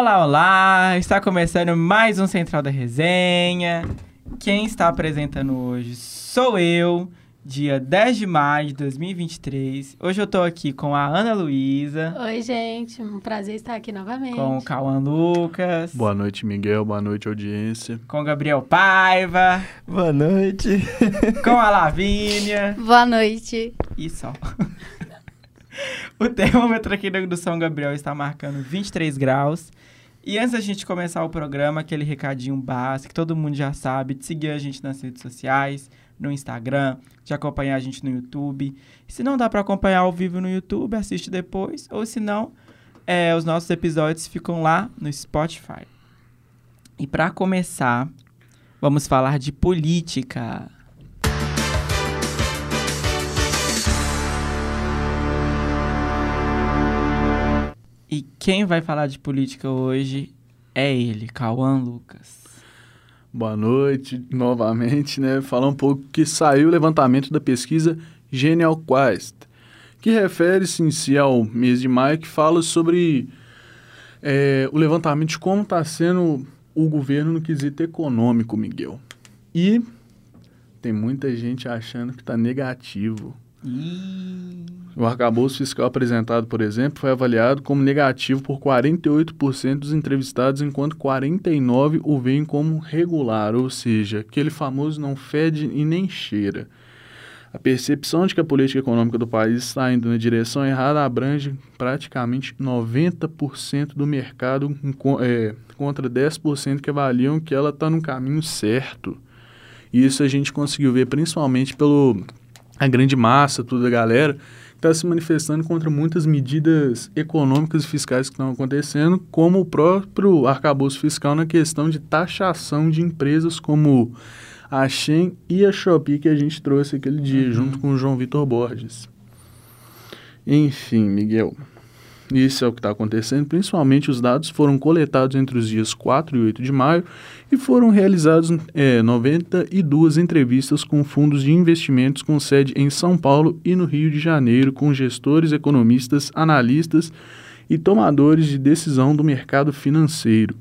Olá, olá! Está começando mais um Central da Resenha. Quem está apresentando hoje sou eu, dia 10 de maio de 2023. Hoje eu tô aqui com a Ana Luísa. Oi, gente. Um prazer estar aqui novamente. Com o Cauã Lucas. Boa noite, Miguel. Boa noite, audiência. Com o Gabriel Paiva. Boa noite. Com a Lavínia. Boa noite. E só. o termômetro aqui do São Gabriel está marcando 23 graus. E antes da gente começar o programa, aquele recadinho básico que todo mundo já sabe, de seguir a gente nas redes sociais, no Instagram, de acompanhar a gente no YouTube. Se não dá para acompanhar ao vivo no YouTube, assiste depois. Ou se não, é, os nossos episódios ficam lá no Spotify. E para começar, vamos falar de política. E quem vai falar de política hoje é ele, Cauã Lucas. Boa noite, novamente, né? Falar um pouco que saiu o levantamento da pesquisa Genial Quest, que refere-se em si ao mês de maio, que fala sobre é, o levantamento de como está sendo o governo no quesito econômico, Miguel. E tem muita gente achando que está negativo. O arcabouço fiscal apresentado, por exemplo, foi avaliado como negativo por 48% dos entrevistados, enquanto 49% o veem como regular, ou seja, aquele famoso não fede e nem cheira. A percepção de que a política econômica do país está indo na direção errada abrange praticamente 90% do mercado, é, contra 10% que avaliam que ela está no caminho certo. E isso a gente conseguiu ver principalmente pelo a grande massa, toda a galera, está se manifestando contra muitas medidas econômicas e fiscais que estão acontecendo, como o próprio arcabouço fiscal na questão de taxação de empresas como a Shen e a Shopee que a gente trouxe aquele dia, uhum. junto com o João Vitor Borges. Enfim, Miguel, isso é o que está acontecendo. Principalmente os dados foram coletados entre os dias 4 e 8 de maio e foram realizadas é, 92 entrevistas com fundos de investimentos com sede em São Paulo e no Rio de Janeiro, com gestores, economistas, analistas e tomadores de decisão do mercado financeiro.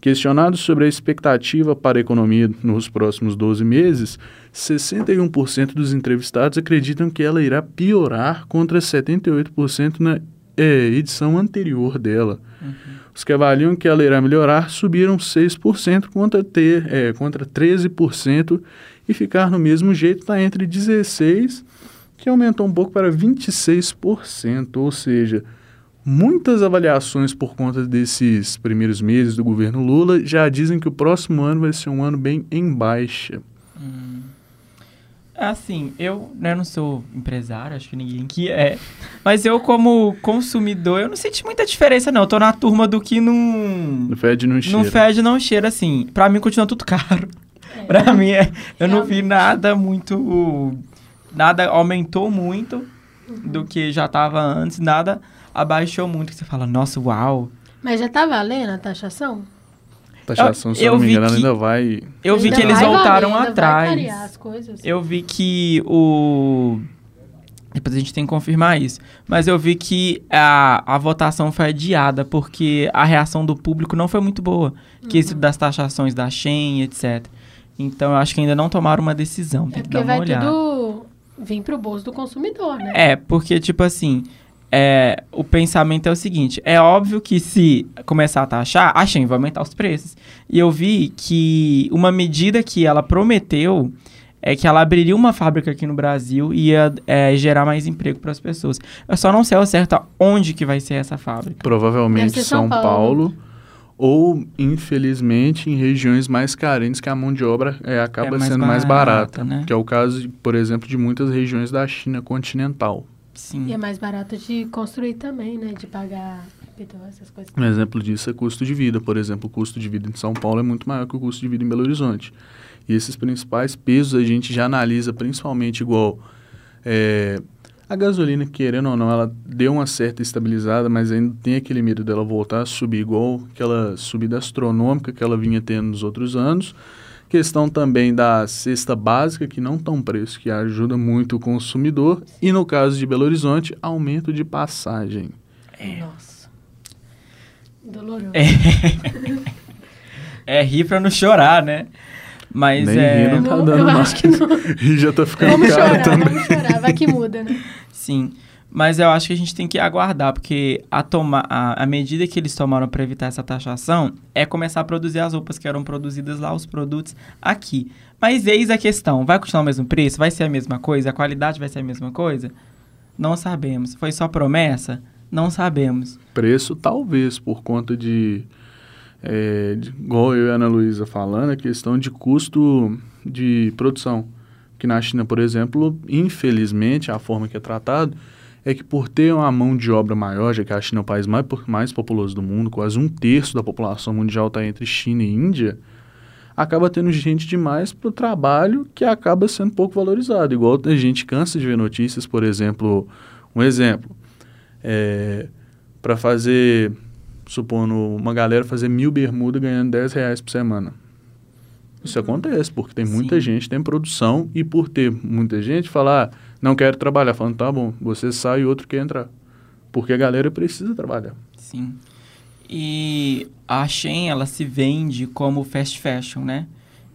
Questionados sobre a expectativa para a economia nos próximos 12 meses, 61% dos entrevistados acreditam que ela irá piorar contra 78% na é, edição anterior dela. Uhum. Os que avaliam que ela irá melhorar subiram 6% contra, ter, é, contra 13% e ficar no mesmo jeito está entre 16%, que aumentou um pouco para 26%, ou seja, muitas avaliações por conta desses primeiros meses do governo Lula já dizem que o próximo ano vai ser um ano bem em baixa. Hum. Assim, eu né, não sou empresário, acho que ninguém que é. Mas eu, como consumidor, eu não senti muita diferença, não. Eu tô na turma do que não. No fede não cheira. No fede não cheira, assim. Pra mim continua tudo caro. É. pra mim, é, eu não vi nada muito. Nada aumentou muito uhum. do que já tava antes, nada abaixou muito. Que você fala, nossa, uau. Mas já tá valendo a taxação? Taxação, se eu não me engano, que, ainda vai. Eu vi ainda que eles voltaram valer, atrás. as coisas. Eu vi que o. Depois a gente tem que confirmar isso. Mas eu vi que a, a votação foi adiada porque a reação do público não foi muito boa. Uhum. Que isso das taxações da Shen, etc. Então eu acho que ainda não tomaram uma decisão. Tem é que dar uma vai olhada. tudo vir pro bolso do consumidor, né? É, porque, tipo assim, é, o pensamento é o seguinte: é óbvio que se começar a taxar, a Shein vai aumentar os preços. E eu vi que uma medida que ela prometeu é que ela abriria uma fábrica aqui no Brasil e ia é, gerar mais emprego para as pessoas. Eu só não sei ao certo onde que vai ser essa fábrica. Provavelmente São, São Paulo. Paulo. ou, infelizmente, em regiões mais carentes que a mão de obra é, acaba é mais sendo barata, mais barata. Né? Que é o caso, por exemplo, de muitas regiões da China continental. Sim. E é mais barato de construir também, né? De pagar essas coisas. Um exemplo disso é custo de vida. Por exemplo, o custo de vida em São Paulo é muito maior que o custo de vida em Belo Horizonte. E esses principais pesos a gente já analisa principalmente igual é, a gasolina, querendo ou não, ela deu uma certa estabilizada, mas ainda tem aquele medo dela voltar a subir igual aquela subida astronômica que ela vinha tendo nos outros anos. Questão também da cesta básica, que não tão preço, que ajuda muito o consumidor. E no caso de Belo Horizonte, aumento de passagem. É. Nossa. Doloroso. É, é rir pra não chorar, né? Mas Nem é. rir não tá Não, dando eu mais. acho que não. Rir já tá ficando Vamos caro chorar, também. vamos chorar. Vai que muda, né? Sim. Mas eu acho que a gente tem que aguardar, porque a, toma, a, a medida que eles tomaram para evitar essa taxação é começar a produzir as roupas que eram produzidas lá, os produtos aqui. Mas eis a questão: vai continuar o mesmo preço? Vai ser a mesma coisa? A qualidade vai ser a mesma coisa? Não sabemos. Foi só promessa? Não sabemos. Preço, talvez, por conta de, é, de- igual eu e a Ana Luísa falando, a questão de custo de produção. Que na China, por exemplo, infelizmente, a forma que é tratado é que por ter uma mão de obra maior, já que a China é o país mais, mais populoso do mundo, quase um terço da população mundial está entre China e Índia, acaba tendo gente demais para o trabalho que acaba sendo pouco valorizado. Igual a gente cansa de ver notícias, por exemplo, um exemplo, para fazer, supondo uma galera fazer mil bermudas ganhando 10 reais por semana. Isso acontece, porque tem muita Sim. gente, tem produção, e por ter muita gente, falar, ah, não quero trabalhar, falando, tá bom, você sai e outro quer entrar. Porque a galera precisa trabalhar. Sim. E a Shein, ela se vende como fast fashion, né?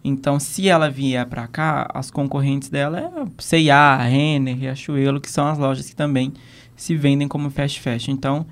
Então, se ela vier pra cá, as concorrentes dela é C&A, Renner, Riachuelo, que são as lojas que também se vendem como fast fashion. Então,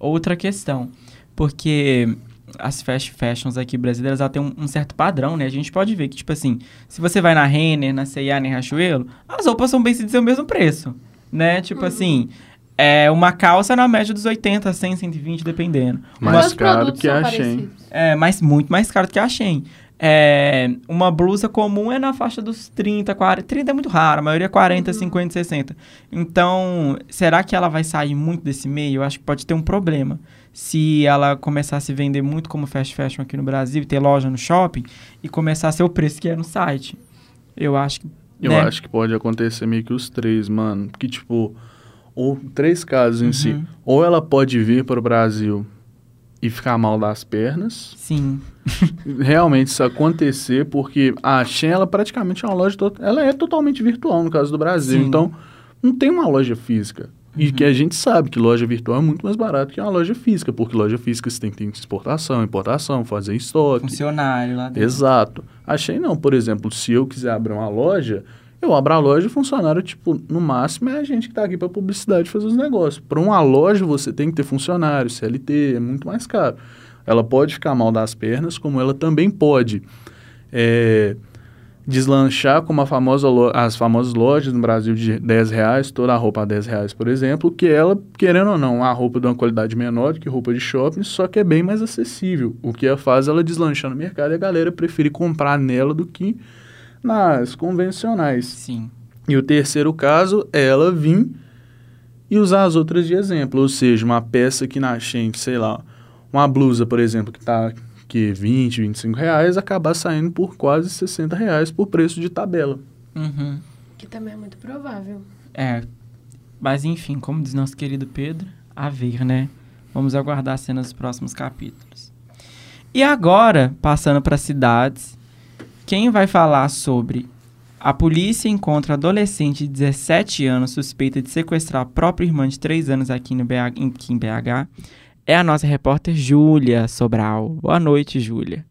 outra questão, porque as fast fashions aqui brasileiras, ela tem um, um certo padrão, né? A gente pode ver que, tipo assim, se você vai na Renner, na C&A, na Riachuelo, as roupas são bem se dizer o mesmo preço, né? Tipo assim, é uma calça na média dos 80, 100, 120, dependendo. Mais os caro que a Shein. É, mas muito mais caro do que a Shein. É, uma blusa comum é na faixa dos 30, 40. 30 é muito raro, a maioria é 40, 50, 60. Então, será que ela vai sair muito desse meio? Eu acho que pode ter um problema. Se ela começar a se vender muito como fast fashion aqui no Brasil, e ter loja no shopping, e começar a ser o preço que é no site. Eu acho que. Eu né? acho que pode acontecer meio que os três, mano. Que, tipo, ou três casos em si. Uhum. Ou ela pode vir para o Brasil e ficar mal das pernas. Sim. Realmente isso acontecer, porque a Shein, ela praticamente é uma loja... Ela é totalmente virtual, no caso do Brasil. Sim. Então, não tem uma loja física. E que a gente sabe que loja virtual é muito mais barato que uma loja física. Porque loja física você tem que ter exportação, importação, fazer estoque. Funcionário lá dentro. Exato. Achei não, por exemplo, se eu quiser abrir uma loja, eu abro a loja e o funcionário, tipo, no máximo é a gente que está aqui para publicidade fazer os negócios. Para uma loja você tem que ter funcionário, CLT, é muito mais caro. Ela pode ficar mal das pernas, como ela também pode é, deslanchar como a famosa as famosas lojas no Brasil de 10 reais, toda a roupa a 10 reais, por exemplo, que ela, querendo ou não, a roupa de uma qualidade menor do que roupa de shopping, só que é bem mais acessível. O que ela faz ela deslanchar no mercado e a galera preferir comprar nela do que nas convencionais. Sim. E o terceiro caso é ela vir e usar as outras de exemplo, ou seja, uma peça que na Shein, sei lá, uma blusa, por exemplo, que tá que 20, 25 reais, acabar saindo por quase 60 reais por preço de tabela. Uhum. Que também é muito provável. É, mas enfim, como diz nosso querido Pedro, a ver, né? Vamos aguardar as cenas dos próximos capítulos. E agora, passando para cidades, quem vai falar sobre a polícia encontra adolescente de 17 anos suspeita de sequestrar a própria irmã de 3 anos aqui, no BH, aqui em BH é a nossa repórter Júlia Sobral. Boa noite, Júlia.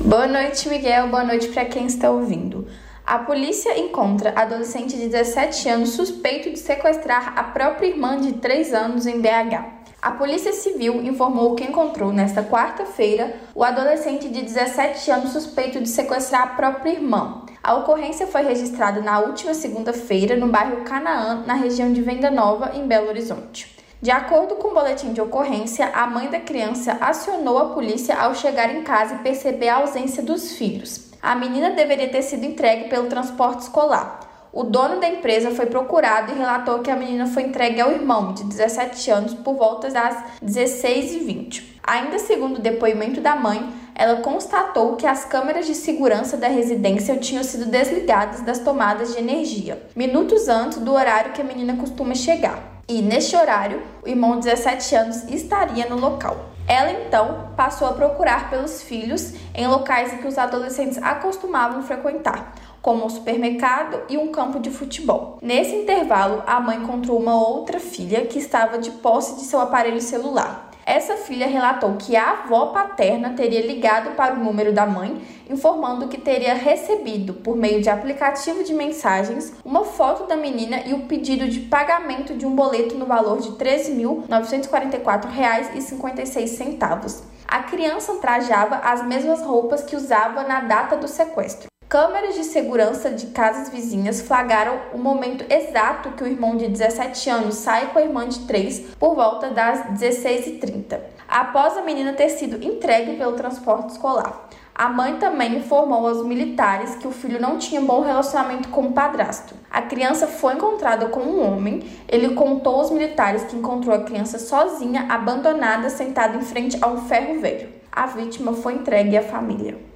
Boa noite, Miguel. Boa noite para quem está ouvindo. A polícia encontra adolescente de 17 anos suspeito de sequestrar a própria irmã de 3 anos em BH. A Polícia Civil informou que encontrou nesta quarta-feira o adolescente de 17 anos suspeito de sequestrar a própria irmã. A ocorrência foi registrada na última segunda-feira no bairro Canaã, na região de Venda Nova, em Belo Horizonte. De acordo com o boletim de ocorrência, a mãe da criança acionou a polícia ao chegar em casa e perceber a ausência dos filhos. A menina deveria ter sido entregue pelo transporte escolar. O dono da empresa foi procurado e relatou que a menina foi entregue ao irmão, de 17 anos, por volta das 16h20. Ainda segundo o depoimento da mãe, ela constatou que as câmeras de segurança da residência tinham sido desligadas das tomadas de energia, minutos antes do horário que a menina costuma chegar. E neste horário, o irmão de 17 anos estaria no local. Ela então passou a procurar pelos filhos em locais em que os adolescentes acostumavam frequentar, como um supermercado e um campo de futebol. Nesse intervalo, a mãe encontrou uma outra filha que estava de posse de seu aparelho celular. Essa filha relatou que a avó paterna teria ligado para o número da mãe, informando que teria recebido, por meio de aplicativo de mensagens, uma foto da menina e o pedido de pagamento de um boleto no valor de R$ 13.944,56. A criança trajava as mesmas roupas que usava na data do sequestro. Câmeras de segurança de casas vizinhas flagraram o momento exato que o irmão de 17 anos sai com a irmã de 3 por volta das 16h30, após a menina ter sido entregue pelo transporte escolar. A mãe também informou aos militares que o filho não tinha bom relacionamento com o padrasto. A criança foi encontrada com um homem. Ele contou aos militares que encontrou a criança sozinha, abandonada, sentada em frente a um ferro velho. A vítima foi entregue à família.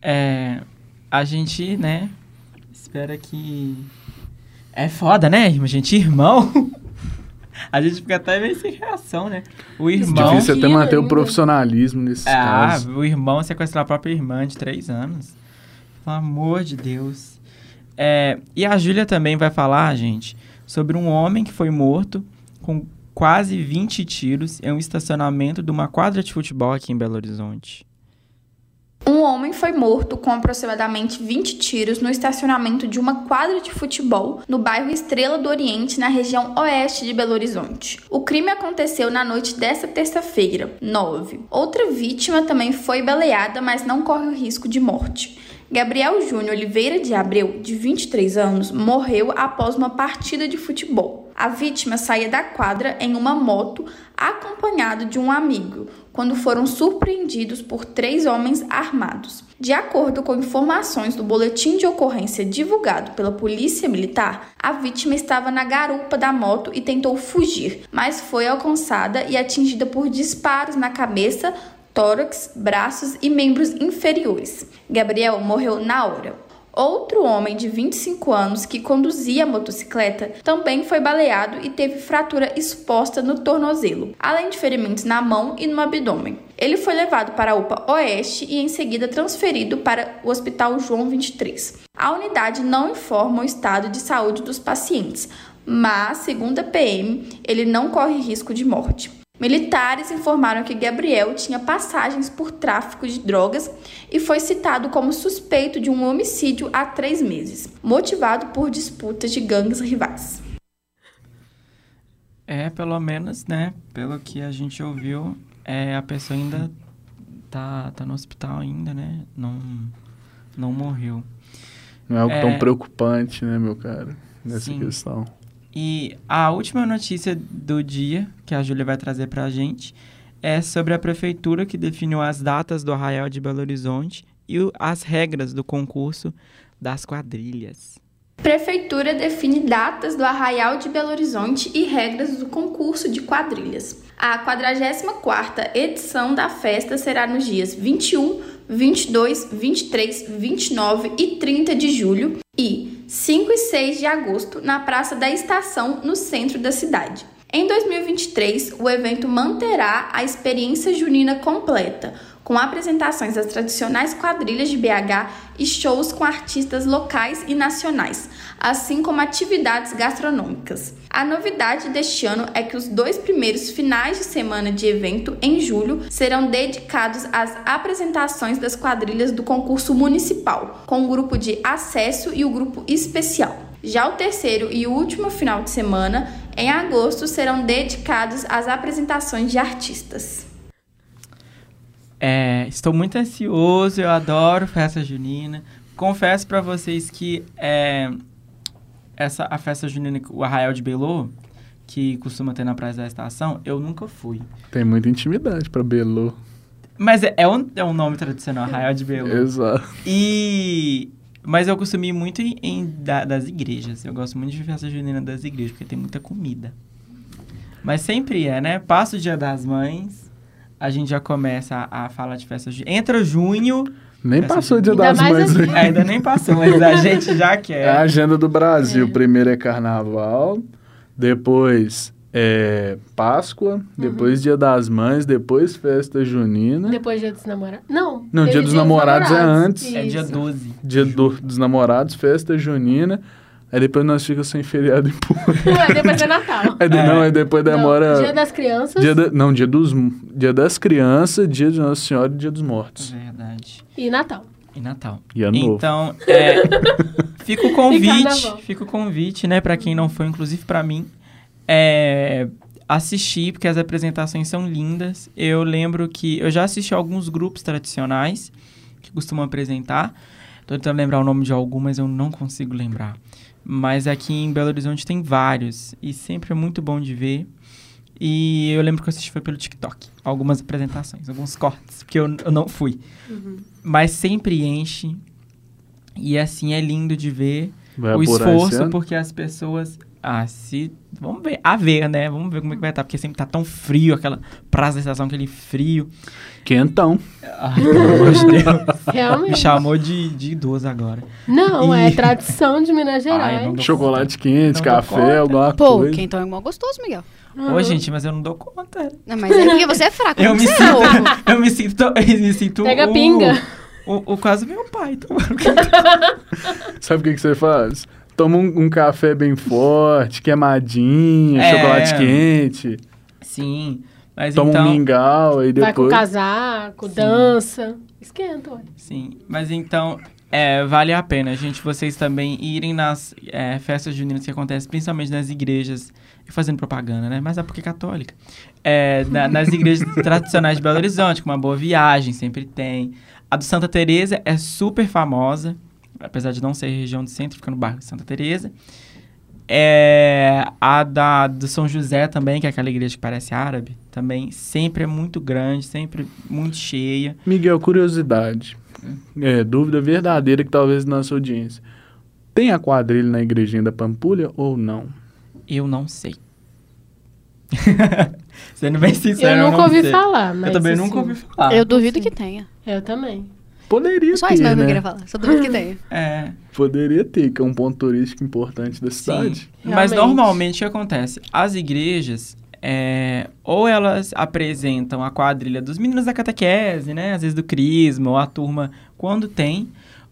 É, a gente, né, espera que... É foda, né, irmão? Gente, irmão... A gente fica até meio sem reação, né? O irmão... Difícil até manter o ainda. profissionalismo nesse Ah, caso. o irmão sequestrar a própria irmã de três anos. Pelo amor de Deus. É, e a Júlia também vai falar, gente, sobre um homem que foi morto com quase 20 tiros em um estacionamento de uma quadra de futebol aqui em Belo Horizonte. Um homem foi morto com aproximadamente 20 tiros no estacionamento de uma quadra de futebol no bairro Estrela do Oriente, na região oeste de Belo Horizonte. O crime aconteceu na noite desta terça-feira, 9. Outra vítima também foi baleada, mas não corre o risco de morte. Gabriel Júnior Oliveira de Abreu, de 23 anos, morreu após uma partida de futebol. A vítima saía da quadra em uma moto acompanhado de um amigo, quando foram surpreendidos por três homens armados. De acordo com informações do boletim de ocorrência divulgado pela Polícia Militar, a vítima estava na garupa da moto e tentou fugir, mas foi alcançada e atingida por disparos na cabeça, tórax, braços e membros inferiores. Gabriel morreu na hora. Outro homem de 25 anos que conduzia a motocicleta também foi baleado e teve fratura exposta no tornozelo, além de ferimentos na mão e no abdômen. Ele foi levado para a UPA Oeste e em seguida transferido para o Hospital João 23. A unidade não informa o estado de saúde dos pacientes, mas, segundo a PM, ele não corre risco de morte. Militares informaram que Gabriel tinha passagens por tráfico de drogas e foi citado como suspeito de um homicídio há três meses, motivado por disputas de gangues rivais. É, pelo menos, né? Pelo que a gente ouviu, é, a pessoa ainda tá, tá no hospital ainda, né? Não, não morreu. Não é algo É. tão preocupante, né, meu cara? Nessa Sim. questão. E a última notícia do dia que a Júlia vai trazer pra gente é sobre a prefeitura que definiu as datas do Arraial de Belo Horizonte e as regras do concurso das quadrilhas. Prefeitura define datas do Arraial de Belo Horizonte e regras do concurso de quadrilhas. A 44ª edição da festa será nos dias 21, 22, 23, 29 e 30 de julho e 5 e 6 de agosto na Praça da Estação, no centro da cidade. Em 2023, o evento manterá a experiência junina completa, com apresentações das tradicionais quadrilhas de BH e shows com artistas locais e nacionais, assim como atividades gastronômicas. A novidade deste ano é que os dois primeiros finais de semana de evento, em julho, serão dedicados às apresentações das quadrilhas do concurso municipal, com o grupo de acesso e o grupo especial. Já o terceiro e último final de semana, em agosto, serão dedicados às apresentações de artistas. É, estou muito ansioso, eu adoro festa junina. Confesso pra vocês que é, essa, a festa junina, o Arraial de Belo, que costuma ter na Praia da Estação, eu nunca fui. Tem muita intimidade pra Belo. Mas é, é, um, é um nome tradicional, Arraial de Belo. Exato. E... Mas eu costumo ir muito em, em- da- das igrejas. Eu gosto muito de festa junina das igrejas, porque tem muita comida. Mas sempre é, né? Passa o dia das mães, a gente já começa a, a falar de festa junina. Entra junho, Nem passou o dia das mães. assim. né? ainda nem passou, mas a gente já É a quer. agenda do Brasil. É. Primeiro é carnaval, depois é Páscoa, depois dia das mães, depois festa junina. Depois dia dos namorados. Não. Não, teve dia dos namorados é antes. É dia Isso. 12. Dia do- dos namorados, festa junina. Aí depois nós ficamos sem feriado em. Ué, depois é Natal. Aí, de- Não, aí depois demora... Não, Dia das Crianças Dia da- não, dia, dos, dia das crianças, dia de Nossa Senhora e dia dos mortos. Verdade. e Natal. E Natal. E ano novo. Então, é, fica o convite, fica o convite, né, para quem não foi, inclusive para mim, é, assistir, porque as apresentações são lindas. Eu lembro que eu já assisti a alguns grupos tradicionais que costumam apresentar. Tô tentando lembrar o nome de algum, mas eu não consigo lembrar. Mas aqui em Belo Horizonte tem vários e sempre é muito bom de ver. E eu lembro que eu assisti foi pelo TikTok, algumas apresentações, alguns cortes, porque eu, eu não fui. Mas sempre enche. E assim é lindo de ver Vai o esforço, porque as pessoas. Ah, se. Vamos ver. A ver, né? Vamos ver como é que vai estar. Porque sempre tá tão frio, aquela praça da estação, aquele frio. Quentão. Ai, pelo amor de Deus. Me Realmente. chamou de, de idoso agora. Não, E- é tradição de Minas Ai, Gerais. dou Chocolate quente, Não café, conta. alguma Pô, coisa. quentão é mó gostoso, Miguel. Uhum. Ô, gente, mas eu não dou conta. Não, mas é porque você é fraco. Eu me você sinto. é. Eu me sinto. Eu me sinto Pega o, pinga. O, o quase meu pai. tomando Sabe o que, que você faz? Toma um, um café bem forte, queimadinha, É. chocolate quente. Sim. Mas Toma então. um mingau, aí Vai com depois... casaco, dança. Esquenta, ué. Sim, mas então é, vale a pena, gente, vocês também irem nas é, festas juninas que acontecem, principalmente nas igrejas, e fazendo propaganda, né? Mas é porque é católica. É, na- nas igrejas tradicionais de Belo Horizonte, com uma boa viagem, sempre tem. A do Santa Teresa é super famosa, apesar de não ser região do centro, fica no bairro de Santa Teresa. É, a da, do São José também, que é aquela igreja que parece árabe, também sempre é muito grande, sempre muito cheia. Miguel, curiosidade. É, dúvida verdadeira que talvez nossa audiência. Tem a quadrilha na igrejinha da Pampulha ou não? Eu não sei. Sendo bem sincero, Eu eu nunca não ouvi sei. falar, mas Eu também assim, nunca ouvi falar. Eu duvido que tenha. Eu também. Poderia Só ter, isso mesmo que eu né? queria falar. Só duvido que tenha. É, Poderia ter, que é um ponto turístico importante da sim. cidade. Mas Realmente. normalmente o que acontece? As igrejas, é, ou elas apresentam a quadrilha dos meninos da catequese, né? Às vezes do crisma, ou a turma, quando tem.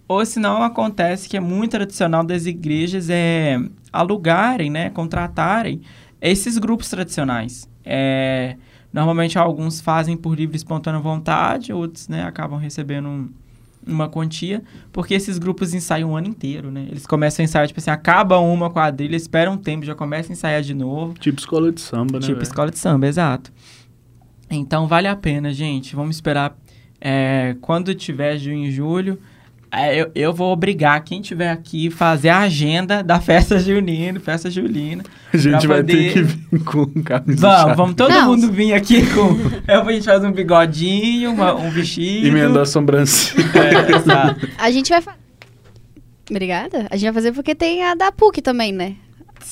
Ou senão acontece que é muito tradicional das igrejas é alugarem, né? Contratarem esses grupos tradicionais. É, normalmente alguns fazem por livre e espontânea vontade, outros né, acabam recebendo um- uma quantia, porque esses grupos ensaiam o ano inteiro, né? Eles começam a ensaiar, tipo assim, acaba uma quadrilha, espera um tempo, já começa a ensaiar de novo. Tipo escola de samba, né? Tipo velho? escola de samba, exato. Então vale a pena, gente. Vamos esperar é, quando tiver junho e julho. É, eu, eu vou obrigar quem tiver aqui fazer a agenda da festa junina, festa julina. A gente vai ter poder- que vir com camisa Vamos, vamos todo Não. mundo vir aqui com. Eu, a gente faz um bigodinho, uma- um vestido. Emendar a sobrancelha. É, exato. A gente vai fazer. Obrigada. A gente vai fazer porque tem a da PUC também, né?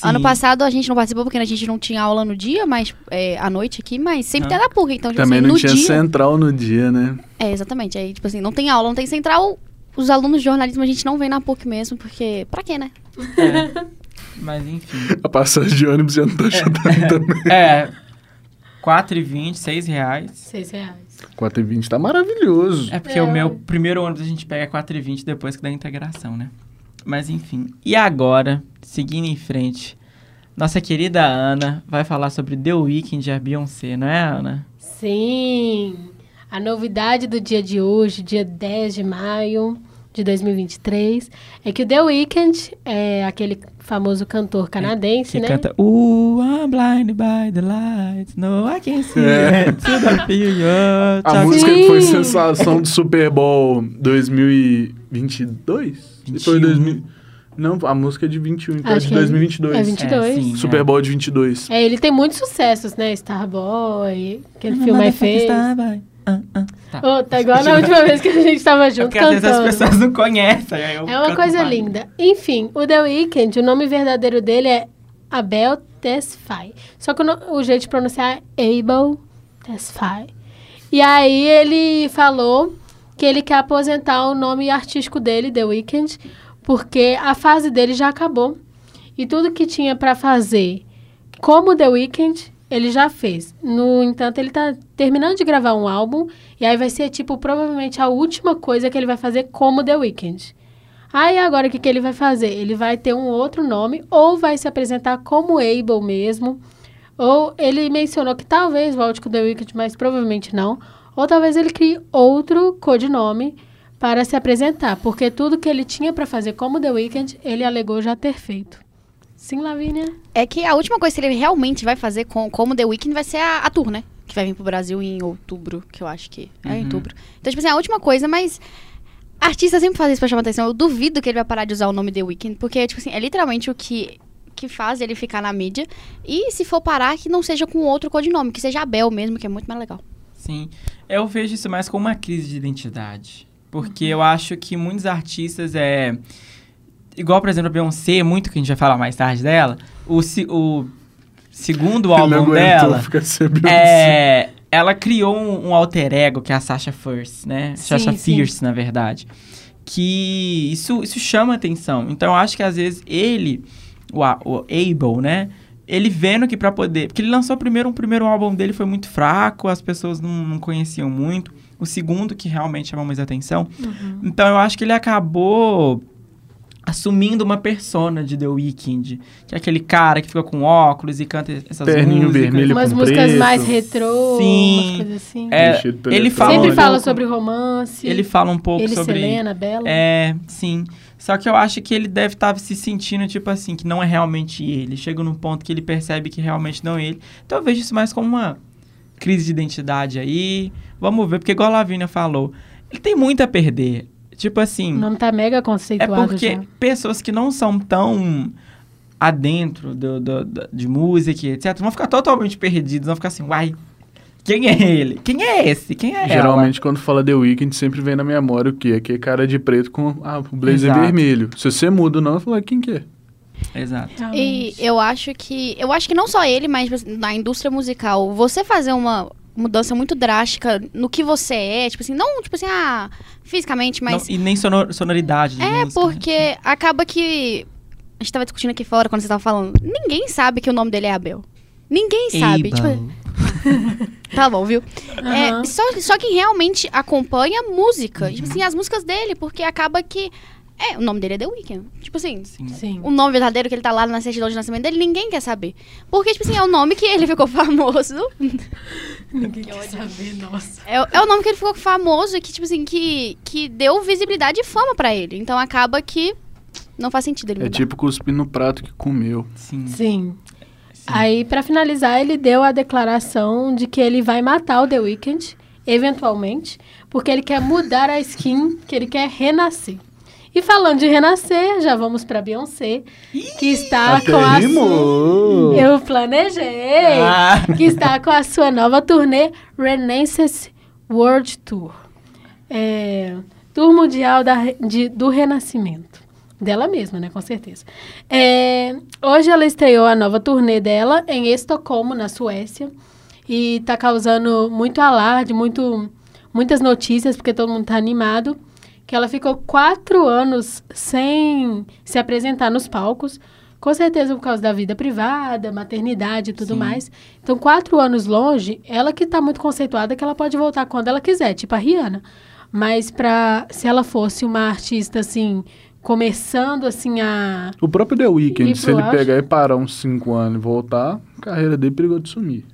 Ano Sim. passado a gente não participou porque a gente não tinha aula no dia, mas é, à noite aqui, mas sempre Ah. tem a da PUC. Então, tipo Também assim, não no tinha dia. central no dia, né? É, exatamente. Aí, tipo assim, não tem aula, não tem central. Os alunos de jornalismo a gente não vem na PUC mesmo, porque. Pra quê, né? É. Mas enfim. A passagem de ônibus já não tá ajudando também. É. 4,20, 6 reais. Seis reais. 4,20 tá maravilhoso. É porque É. o meu primeiro ônibus a gente pega 4,20 depois que dá a integração, né? Mas enfim. E agora, seguindo em frente, nossa querida Ana vai falar sobre The Weeknd e a Beyoncé, não é, Ana? Sim! A novidade do dia de hoje, dia 10 de maio de 2023, é que o The Weeknd, é aquele famoso cantor canadense, Que né? canta Ooh, I'm blinded by the lights, no I can see É. it, feel A música que foi sensação do Super Bowl 2022? Foi 21. 2000... Não, a música é de 21, então é de que é- 2022. é 22. É, sim, Super é. Bowl de 22. É, ele tem muitos sucessos, né? Starboy, aquele filme aí Motherfucker fez. Starboy. Ah, ah. Tá. Oh, tá igual na última vez que a gente tava É junto porque às vezes as pessoas não conhecem. eu É uma coisa mais. linda. Enfim, o The Weeknd, o nome verdadeiro dele é Abel Tesfaye. Só que o, o jeito de pronunciar é Abel Tesfaye. E aí ele falou que ele quer aposentar o nome artístico dele, The Weeknd, porque a fase dele já acabou. E tudo que tinha pra fazer como The Weeknd, ele já fez. No entanto, ele tá terminando de gravar um álbum e aí vai ser tipo provavelmente a última coisa que ele vai fazer como The Weeknd. Aí agora o que, que ele vai fazer? Ele vai ter um outro nome ou vai se apresentar como Abel mesmo. Ou ele mencionou que talvez volte com The Weeknd, mas provavelmente não. Ou talvez ele crie outro codinome para se apresentar, porque tudo que ele tinha para fazer como The Weeknd, ele alegou já ter feito. Sim, Lavínia? É que a última coisa que ele realmente vai fazer com, como The Weeknd vai ser a, a tour, né? Que vai vir pro Brasil em outubro, que eu acho que é em Uhum. outubro. Então, tipo assim, a última coisa, mas... Artista sempre faz isso pra chamar atenção. Eu duvido que ele vai parar de usar o nome The Weeknd, porque, tipo assim, é literalmente o que, que faz ele ficar na mídia. E se for parar, que não seja com outro codinome, que seja Abel mesmo, que é muito mais legal. Sim. Eu vejo isso mais como uma crise de identidade. Porque eu acho que muitos artistas é. Igual, por exemplo, a Beyoncé, muito que a gente vai falar mais tarde dela. O, o segundo álbum aguentou dela. ficar sem Beyoncé. É, ela criou um, um alter ego, que é a Sasha Fierce, né? Sim, Sasha sim. Fierce, na verdade. Que isso, isso chama atenção. Então, eu acho que às vezes ele, o, o Abel, né? Ele vendo que pra poder... Porque ele lançou primeiro, um primeiro álbum dele foi muito fraco, as pessoas não, não conheciam muito. O segundo, que realmente chamou mais atenção. Então, eu acho que ele acabou assumindo uma persona de The Weeknd. Que é aquele cara que fica com óculos e canta essas Terninho músicas. vermelho umas com músicas preto. mais retrô, Sim. umas coisas assim. É, ele fala Sempre um fala pouco- sobre romance. Ele fala um pouco ele, sobre. Selena, Bela. É, sim. Só que eu acho que ele deve estar se sentindo, tipo assim, que não é realmente ele. Chega num ponto que ele percebe que realmente não é ele. Então eu vejo isso mais como uma crise de identidade aí. Vamos ver, porque igual a Lavínia falou, ele tem muito a perder. Tipo assim. O nome tá mega É conceituado porque já. pessoas que não são tão adentro do, do- do- de música, e etc., vão ficar totalmente perdidos, vão ficar assim, uai, quem é ele? Quem é esse? Quem é ela? Geralmente, quando fala The Weeknd, sempre vem na memória o quê? Aquele cara de preto com ah, o blazer Exato. vermelho. Se você muda ou não, eu falo, quem que é? Exato. E Realmente. eu acho que. Eu acho que não só ele, mas na indústria musical, você fazer uma mudança muito drástica no que você é, tipo assim, não, tipo assim, ah, fisicamente, mas. Não, e nem sonor- sonoridade de é música, né? porque acaba que. A gente tava discutindo aqui fora quando você tava falando. Ninguém sabe que o nome dele é Abel. Ninguém sabe. Tipo, tá bom, viu? É, Aham. só, só quem realmente acompanha a música. Tipo assim, as músicas dele, porque acaba que. É, o nome dele é The Weeknd. Tipo assim, Sim. Sim. o nome verdadeiro que ele tá lá na certidão de nascimento dele, ninguém quer saber. Porque, tipo assim, é o nome que ele ficou famoso. Ninguém quer saber, nossa. É, o- é o nome que ele ficou famoso e que, tipo assim, que, que deu visibilidade e fama pra ele. Então acaba que não faz sentido ele É mudar. tipo cuspir no prato que comeu. Sim. Sim. Aí, pra finalizar, ele deu a declaração de que ele vai matar o The Weeknd, eventualmente, porque ele quer mudar a skin, que ele quer renascer. E falando de renascer, já vamos pra Beyoncé, que está com a rimou. Eu planejei! Ah, que está com a sua nova turnê Renaissance World Tour. É, tour mundial da de- do renascimento. Dela mesma, né? Com certeza. É, hoje ela estreou a nova turnê dela em Estocolmo, na Suécia. E tá causando muito alarde, muito, muitas notícias, porque todo mundo tá animado. Que ela ficou quatro anos sem se apresentar nos palcos. Com certeza por causa da vida privada, maternidade e tudo Sim. mais. Então, quatro anos longe, ela que tá muito conceituada que ela pode voltar quando ela quiser, tipo a Rihanna. Mas pra, se ela fosse uma artista, assim, começando, assim, a... O próprio The Weeknd, se ele pegar e parar uns 5 anos e voltar, a carreira dele perigou de sumir.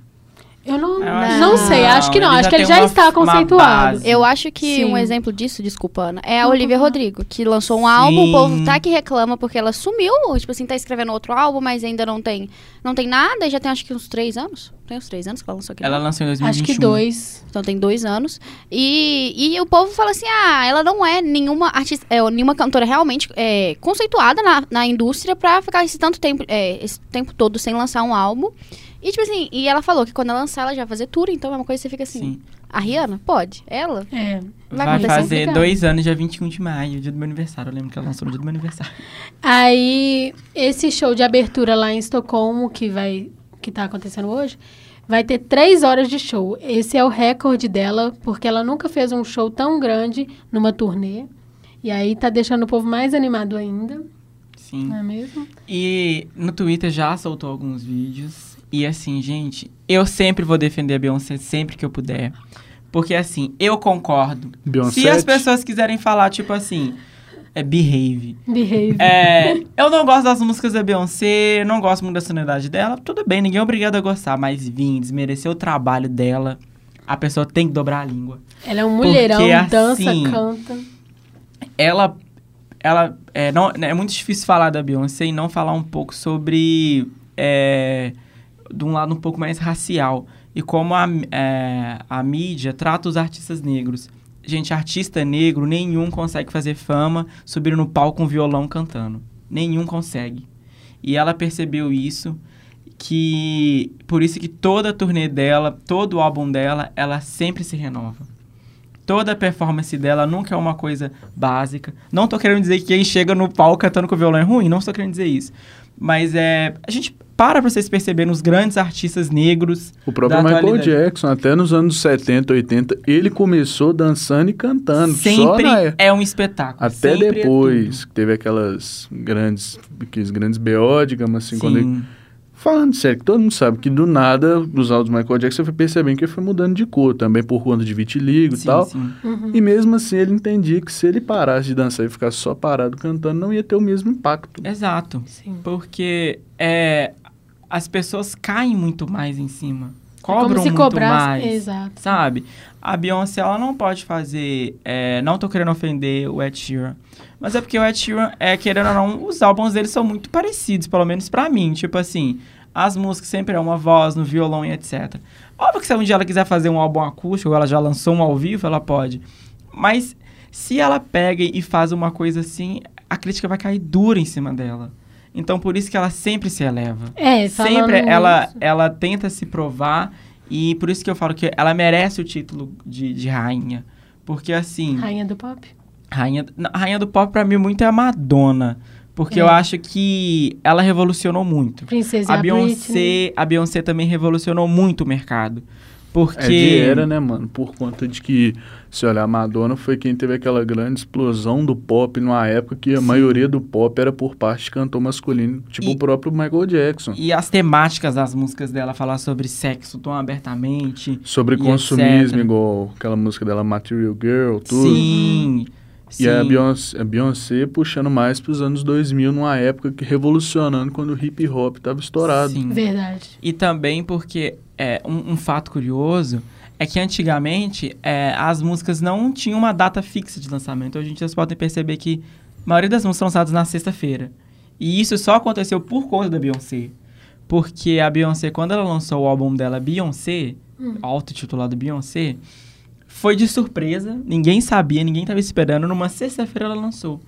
Eu não, Eu não que sei, não, acho que não. Acho que ele já uma- está conceituado. Eu acho que Sim. um exemplo disso, desculpa, Ana, é a Olivia Rodrigo, que lançou um álbum, o povo tá que reclama porque ela sumiu, tipo assim, tá escrevendo outro álbum, mas ainda não tem, não tem nada, e já tem acho que uns três anos. Tem uns três anos que ela lançou aquele ela lançou em 2021. Acho que dois. Então tem dois anos. E, e o povo fala assim: ah, ela não é nenhuma artista, é, nenhuma cantora realmente é, conceituada na, na indústria pra ficar esse tanto tempo, é, esse tempo todo sem lançar um álbum. E tipo assim, e ela falou que quando ela lançar, ela já vai fazer tour, então é uma coisa que você fica assim. Sim. A Rihanna? Pode. Ela? É. Vai Vai, fazer dois anos, dia 21 de maio, dia do meu aniversário. Eu lembro que ela lançou no dia do meu aniversário. Aí, esse show de abertura lá em Estocolmo, que vai que tá acontecendo hoje, vai ter três horas de show. Esse é o recorde dela, porque ela nunca fez um show tão grande numa turnê. E aí tá deixando o povo mais animado ainda, Sim. não é mesmo? E no Twitter já soltou alguns vídeos. E assim, gente, eu sempre vou defender a Beyoncé sempre que eu puder. Porque assim, eu concordo. Beyoncé. Se as pessoas quiserem falar, tipo assim, é Behave. Behave. É, eu não gosto das músicas da Beyoncé, não gosto muito da sonoridade dela. Tudo bem, ninguém é obrigado a gostar, mas vir desmerecer o trabalho dela, a pessoa tem que dobrar a língua. Ela é um mulherão, Porque, dança, assim, canta. ela ela é, não, é muito difícil falar da Beyoncé e não falar um pouco sobre é, de um lado um pouco mais racial e como a, é, a mídia trata os artistas negros. Gente, artista negro nenhum consegue fazer fama subir no palco com violão cantando. Nenhum consegue. E ela percebeu isso, que por isso que toda a turnê dela, todo o álbum dela, ela sempre se renova. Toda a performance dela nunca é uma coisa básica. Não tô querendo dizer que quem chega no palco cantando com violão é ruim, não estou querendo dizer isso. Mas é. A gente para pra vocês perceberem os grandes artistas negros. O próprio da Michael atualidade. Jackson, até nos anos 70, 80, ele começou dançando e cantando. Sempre só na... é um espetáculo. Até sempre é depois, que teve aquelas grandes, aqueles grandes BO, digamos assim, tudo. quando ele... Sim. Falando sério, que todo mundo sabe que do nada, nos áudios do Michael Jackson, você foi percebendo que ele foi mudando de cor, também por conta de vitiligo e sim, tal. sim. Uhum. E mesmo assim, ele entendia que se ele parasse de dançar e ficasse só parado cantando, não ia ter o mesmo impacto. Exato. Sim. Porque é, as pessoas caem muito mais em cima. É como Cobram se muito cobrasse. mais. Exato. Sabe? A Beyoncé, ela não pode fazer... é, não tô querendo ofender o Ed Sheeran. Mas é porque o Ed Sheeran, é, querendo ou não, os álbuns dele são muito parecidos, pelo menos pra mim. Tipo assim, as músicas sempre é uma voz no violão e etc. Óbvio que se um dia ela quiser fazer um álbum acústico, ou ela já lançou um ao vivo, ela pode. Mas se ela pega e faz uma coisa assim, a crítica vai cair dura em cima dela. Então por isso que ela sempre se eleva. É, Sempre ela, ela tenta se provar e por isso que eu falo que ela merece o título de, de rainha. Porque assim, Rainha do pop. rainha, não, rainha do pop pra mim muito é a Madonna. Porque É. eu acho que ela revolucionou muito. Princesa A Britney. Beyoncé, a Beyoncé também revolucionou muito o mercado. Porque É era, né, mano? Por conta de que, se olhar, a Madonna foi quem teve aquela grande explosão do pop numa época que a Sim. maioria do pop era por parte de cantor masculino, tipo E- o próprio Michael Jackson. E as temáticas das músicas dela, falar sobre sexo tão abertamente. Sobre consumismo, etc. igual aquela música dela, Material Girl, tudo. Sim. E a. Beyoncé, a Beyoncé puxando mais pros anos 2000, numa época que revolucionando quando o hip hop tava estourado. Sim. Verdade. E também porque é, um, um fato curioso é que antigamente é, as músicas não tinham uma data fixa de lançamento. Hoje em dia vocês podem perceber que a maioria das músicas são lançadas na sexta-feira. E isso só aconteceu por conta da Beyoncé. Porque a Beyoncé, quando ela lançou o álbum dela Beyoncé, Hum. auto-titulado Beyoncé, foi de surpresa, ninguém sabia, ninguém estava esperando, numa sexta-feira ela lançou.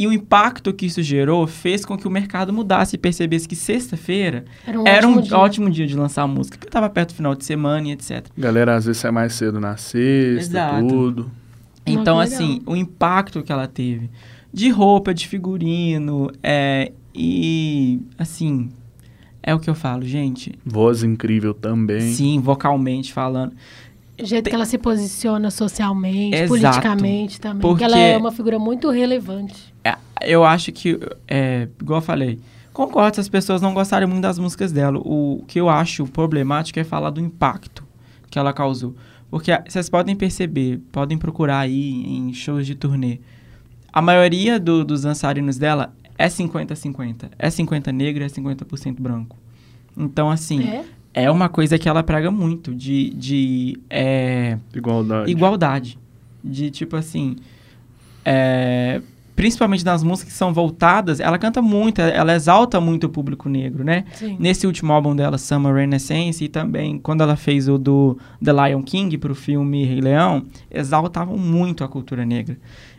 E o impacto que isso gerou fez com que o mercado mudasse e percebesse que sexta-feira Era um era um ótimo dia. ótimo dia de lançar música, porque tava perto do final de semana e etc. Galera, às vezes sai mais cedo na sexta, Exato. tudo. Então, legal. assim, o impacto que ela teve de roupa, de figurino, é, e, assim, é o que eu falo, gente. Voz incrível também. Sim, vocalmente falando. O jeito que ela se posiciona socialmente, Exato. politicamente também. Porque ela é uma figura muito relevante. Eu acho que, é, igual eu falei, concordo se as pessoas não gostarem muito das músicas dela. O que eu acho problemático é falar do impacto que ela causou. Porque vocês podem perceber, podem procurar aí em shows de turnê. A maioria do- dos dançarinos dela é 50-50. É 50 negro e é 50% branco. Então, assim, É? é uma coisa que ela prega muito, de, de é, Igualdade. igualdade. De tipo assim. é, principalmente nas músicas que são voltadas, ela canta muito, ela exalta muito o público negro, né? Sim. Nesse último álbum dela, Summer Renaissance, e também quando ela fez o do The Lion King pro filme Rei Leão, exaltavam muito a cultura negra.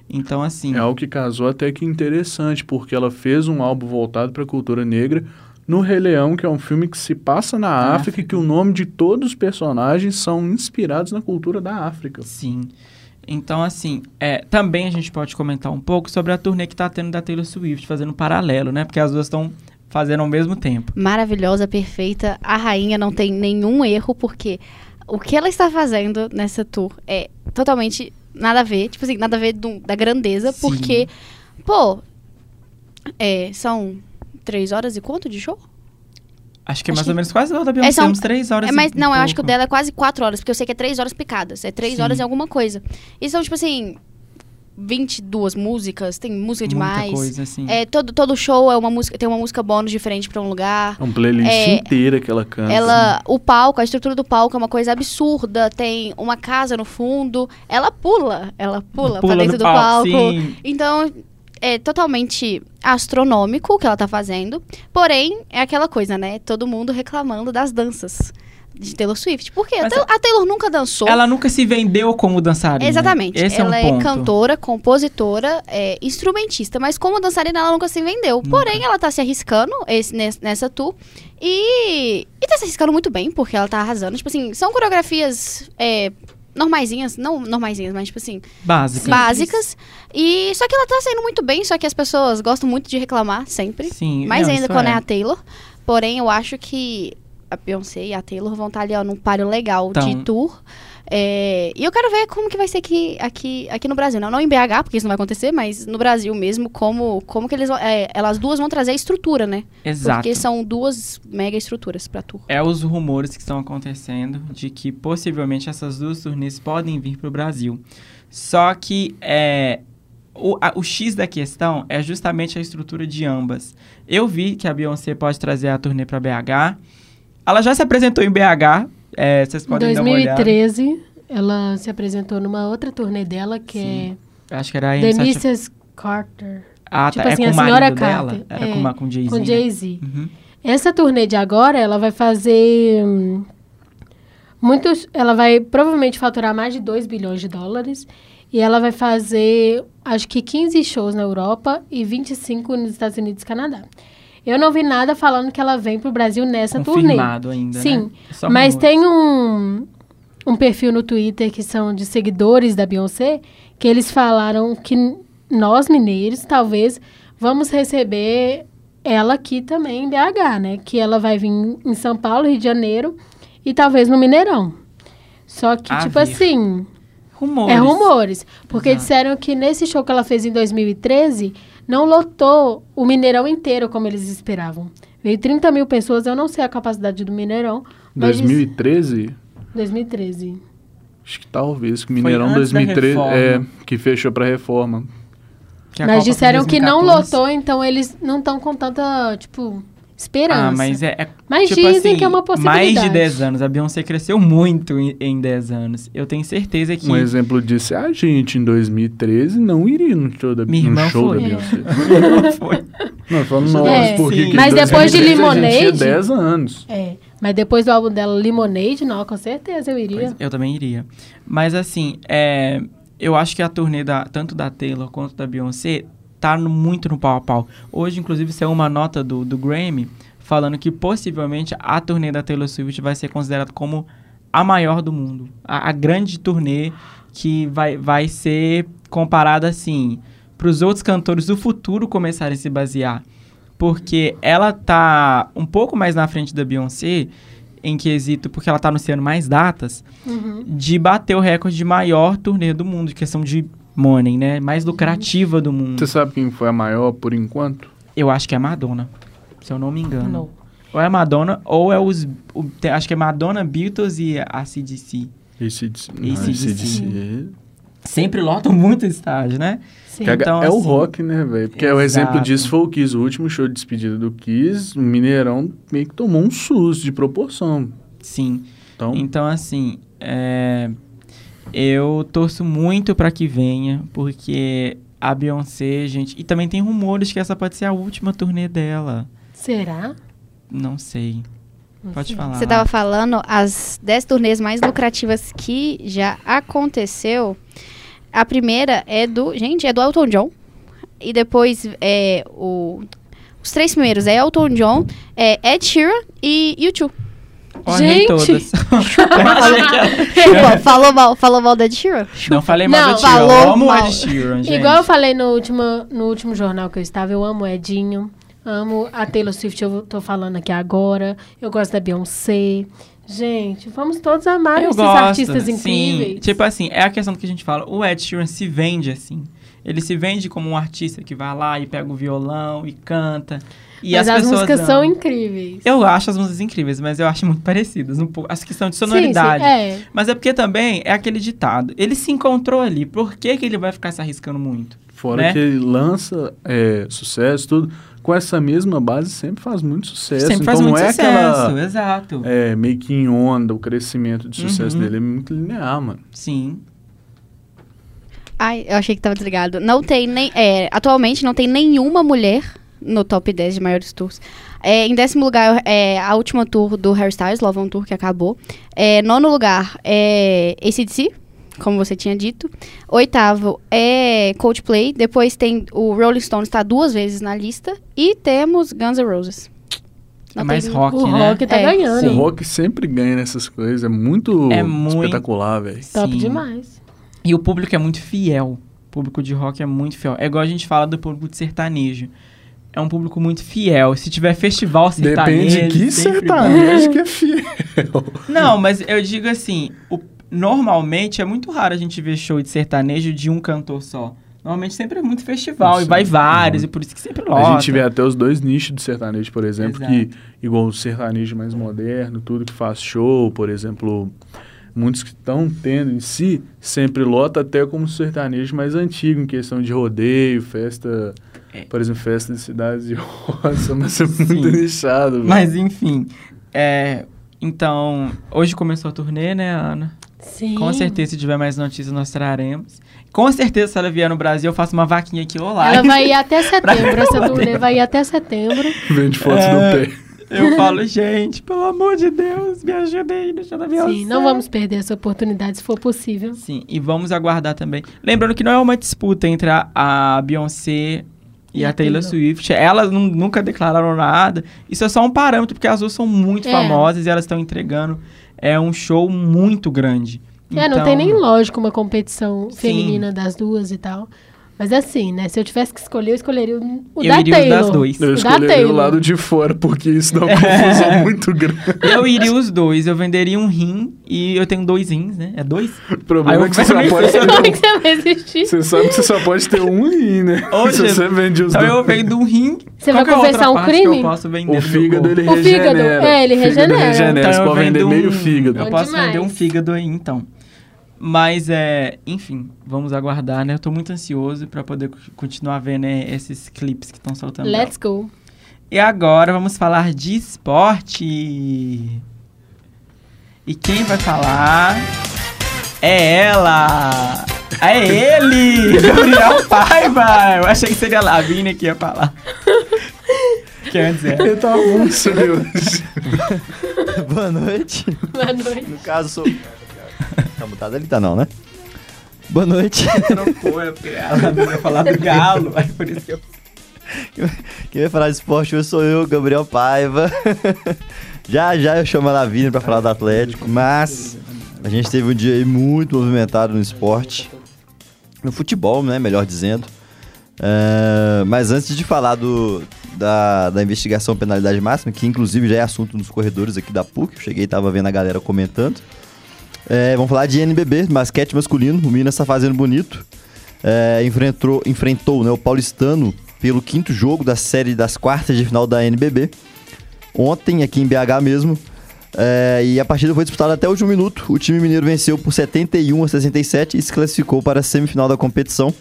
Então, assim. É algo que casou até que interessante, porque ela fez um álbum voltado para a cultura negra no Rei Leão, que é um filme que se passa na Na África e que o nome de todos os personagens são inspirados na cultura da África. Sim. Então, assim, é, também a gente pode comentar um pouco sobre a turnê que tá tendo da Taylor Swift, fazendo um paralelo, né? Porque as duas estão fazendo ao mesmo tempo. Maravilhosa, perfeita. A rainha não tem nenhum erro, porque o que ela está fazendo nessa tour é totalmente nada a ver. Tipo assim, nada a ver do- da grandeza, Sim. porque, pô, é, são três horas e quanto de show? Acho que é Acho mais que- ou menos quase igual da Beyoncé, são- uns três horas É, e mas não, eu acho que o pouco. dela é quase quatro horas, porque eu sei que é três horas picadas. É três Sim. horas e alguma coisa. E são, tipo assim. 22 músicas, tem música demais. Muita coisa, assim. É, todo, todo show é uma música, tem uma música bônus diferente pra um lugar. É um playlist É, inteira que ela canta. Ela, o palco, a estrutura do palco é uma coisa absurda. Tem uma casa no fundo. Ela pula, ela pula, pra Pula dentro no do palco, palco. sim. Então, é totalmente astronômico o que ela tá fazendo. Porém, é aquela coisa, né? Todo mundo reclamando das danças de Taylor Swift. Porque a Mas Taylor, a Taylor nunca dançou. Ela nunca se vendeu como dançarina. Exatamente. Esse ela é um ponto. cantora, compositora, é, instrumentista, mas como dançarina ela nunca se vendeu. Porém, ela tá se arriscando esse- nes- nessa tour e, e tá se arriscando muito bem, porque ela tá arrasando. Tipo assim, são coreografias é, normaisinhas, não normaisinhas, mas tipo assim, Básica. básicas. E só que ela tá saindo muito bem, só que as pessoas gostam muito de reclamar sempre. Sim. Mais não, ainda quando é. é a Taylor. Porém, eu acho que a Beyoncé e a Taylor vão estar ali, ó, num páreo legal de Então. tour. É, e eu quero ver como que vai ser aqui, aqui, aqui no Brasil. Não, não em BH, porque isso não vai acontecer, mas no Brasil mesmo, como, como que eles é, elas duas vão trazer a estrutura, né? Exato. Porque são duas mega estruturas pra tour. É os rumores que estão acontecendo de que possivelmente essas duas turnês podem vir para o Brasil. Só que é, o, a- o X da questão é justamente a estrutura de ambas. Eu vi que a Beyoncé pode trazer a turnê para BH. Ela já se apresentou em BH. É, vocês Em podem dar uma olhada. 2013, ela se apresentou numa outra turnê dela, que Acho que era é The Mrs. Carter, Ah, tipo tá. assim, é a com o senhora Carter. dela. Era É, com, uma- com Jay-Z. com né? Jay-Z. Uhum. Essa turnê de agora, ela vai fazer hum, muitos, ela vai provavelmente faturar mais de 2 bilhões de dólares e ela vai fazer acho que 15 shows na Europa e 25 nos Estados Unidos e Canadá. Eu não vi nada falando que ela vem pro Brasil nessa turnê. Confirmado ainda, Sim, né? Mas tem um, um perfil no Twitter que são de seguidores da Beyoncé, que eles falaram que nós, mineiros, talvez vamos receber ela aqui também em BH, né? Que ela vai vir em São Paulo, Rio de Janeiro e talvez no Mineirão. Só que, tipo vir. assim, Rumores. é rumores. Porque Exato. disseram que nesse show que ela fez em 2013, não lotou o Mineirão inteiro como eles esperavam. Veio 30 mil pessoas, eu não sei a capacidade do Mineirão. Mas diz- 2013? 2013. Acho que talvez, que Foi Mineirão antes da 2013 é que fechou pra reforma. Que a Mas Copa disseram que não 2014. lotou, então eles não estão com tanta, tipo, esperança. Ah, mas é. é Mas tipo dizem assim, que é uma possibilidade. Mais de 10 anos. A Beyoncé cresceu muito em, em 10 anos. Eu tenho certeza que. Um exemplo disso é a gente, em 2013, não iria no show da, Minha no show foi. da É. Beyoncé. foi. Não, falando nós, É, porque sim. que Mas depois de 2013 a gente tinha Lemonade- 10 anos. É. Mas depois do álbum dela, Lemonade, não, com certeza eu iria. Pois, eu também iria. Mas assim, é, eu acho que a turnê da, tanto da Taylor quanto da Beyoncé tá no- muito no pau a pau. Hoje, inclusive, saiu uma nota do, do Grammy falando que possivelmente a turnê da Taylor Swift vai ser considerada como a maior do mundo. A, a grande turnê que vai, vai ser comparada assim para os outros cantores do futuro começarem a se basear. Porque ela tá um pouco mais na frente da Beyoncé em quesito, porque ela tá anunciando mais datas, Uhum. de bater o recorde de maior turnê do mundo, de questão de money, né? Mais lucrativa do mundo. Você sabe quem foi a maior por enquanto? Eu acho que é a Madonna, se eu não me engano. Não. Ou é a Madonna, ou é os... o- tem- acho que é Madonna, Beatles e a CDC. ACDC. AC/DC. AC/DC. Sempre lotam muito estádio, né? Sim. Então, é o assim, rock, né, velho? Porque o exato. exemplo disso foi o Kiss. O último show de despedida do Kiss, o Mineirão meio que tomou um susto de proporção. Sim. Então, Então, assim, é, eu torço muito pra que venha, porque a Beyoncé, gente... E também tem rumores que essa pode ser a última turnê dela. Será? Não sei. Não Pode sei. falar. Você tava falando as 10 turnês mais lucrativas que já aconteceu. A primeira é do. Gente, é do Elton John. E depois é o. Os três primeiros é Elton John, é Ed Sheeran e U2. Gente! todas. Chupa, falou mal, falou mal da Ed Sheeran? Não falei mal Não, do Sheeran. falou Eu amo o mal. Ed Sheeran, gente. Igual eu falei no último, no último jornal que eu estava, eu amo o Edinho, amo a Taylor Swift, eu tô falando aqui agora, eu gosto da Beyoncé. Gente, vamos todos amar Eu esses gosto, artistas sim. incríveis. Tipo assim, é a questão que a gente fala. O Ed Sheeran se vende assim. Ele se vende como um artista que vai lá e pega o violão e canta. E Mas as, as, músicas amam. são incríveis. Eu acho as músicas incríveis, mas eu acho muito parecidas. Um pouco, as questão de sonoridade. Sim, sim, é. Mas é porque também é aquele ditado. Ele se encontrou ali. Por que, que ele vai ficar se arriscando muito? Fora né? que ele lança é, sucesso, tudo. Com essa mesma base sempre faz muito sucesso. Sempre então faz não muito é sucesso, aquela exato. é, meio que em onda, o crescimento de sucesso Uhum. dele é muito linear, mano. Sim. Ai, eu achei que tava desligado. Não tem nem. é, atualmente não tem nenhuma mulher no top 10 de maiores tours. É, em décimo lugar, é a última tour do Harry Styles, Love on Tour, que acabou. É, nono lugar é ACDC, como você tinha dito. Oitavo é Coldplay. Depois tem o Rolling Stones, está duas vezes na lista. E temos Guns N' Roses. É mais tem- rock, o né? rock tá É, ganhando. O rock sempre ganha nessas coisas. É muito, É muito- espetacular, velho. Top Sim. demais. E o público é muito fiel. O público de rock é muito fiel. É igual a gente fala do público de sertanejo. É um público muito fiel. Se tiver festival sertanejo... Depende de que sertanejo que é fiel. Não, mas eu digo assim, o- normalmente é muito raro a gente ver show de sertanejo de um cantor só. Normalmente sempre é muito festival Sim. e vai vários, Uhum. e por isso que sempre lota. A gente vê até os dois nichos do sertanejo, por exemplo, Exato. que igual o sertanejo mais moderno, tudo que faz show, por exemplo, muitos que estão tendo em si, sempre lota até como sertanejo mais antigo, em questão de rodeio, festa, É. por exemplo, festa de cidades de roça, mas é muito nichado. velho. Mas enfim, é, então, hoje começou a turnê, né, Ana? Sim. Com certeza, se tiver mais notícias, nós traremos. Com certeza, se ela vier no Brasil, eu faço uma vaquinha aqui, olá. Ela vai ir até setembro. Essa turnê vai ir até setembro. Vende fotos É. do pé. Eu falo, gente, pelo amor de Deus, me ajuda aí no show da Beyoncé. Sim, não vamos perder essa oportunidade se for possível. Sim, e vamos aguardar também. Lembrando que não é uma disputa entre a, a Beyoncé e, a Taylor. Swift. Elas nu- nunca declararam nada. Isso é só um parâmetro, porque as duas são muito É. famosas e elas estão entregando é um show muito grande. É, não Então, tem nem lógico uma competição Sim. feminina das duas e tal. Mas assim, né? Se eu tivesse que escolher, eu escolheria o, Eu da iria os Taylor. dois. Eu escolheria o lado de fora, porque isso dá uma confusão muito grande. Eu iria os dois. Eu venderia um rim e eu tenho dois rins, né? É dois? O problema é que você só eu- pode é ter que você vai existir? Você sabe que você só pode ter um rim, né? Ô, Se você vende os Então eu dois. vendo um rim. Você Qual vai que é confessar um crime? eu posso vender O do fígado, ele corpo? O fígado, regenera. é, ele O fígado regenera. regenera. Então Você eu pode vender vendo meio um- fígado. Eu posso vender um fígado aí, então. Mas, é, enfim, vamos aguardar, né? Eu tô muito ansioso pra poder continuar vendo né, esses clipes que estão soltando. Let's go. E agora vamos falar de esporte. E quem vai falar é ela. É ele, Gabriel Paiva. Eu achei que seria a Lavínia que ia falar. Quer dizer, Ele tá muito. Boa noite. Boa noite. No caso, sou. Tá mutado ali, tá não, né? Boa noite. não foi, porque a Lavínia ia falar do galo. Aí por isso que eu Quem vai falar de esporte hoje sou eu, Gabriel Paiva. já já eu chamo a Lavínia pra falar do Atlético, mas a gente teve um dia aí muito movimentado no esporte. No futebol, né? Melhor dizendo. É, mas antes de falar do, da, da investigação penalidade máxima, que inclusive já é assunto nos corredores aqui da PUC, eu cheguei e tava vendo a galera comentando. É, vamos falar de NBB, basquete masculino. O Minas tá fazendo bonito. É, enfrentou enfrentou né, o Paulistano pelo quinto jogo da série das quartas de final da NBB. Ontem, aqui em BH mesmo. É, e a partida foi disputada até o último minuto. O time mineiro venceu por 71 a 67 e se classificou para a semifinal da competição.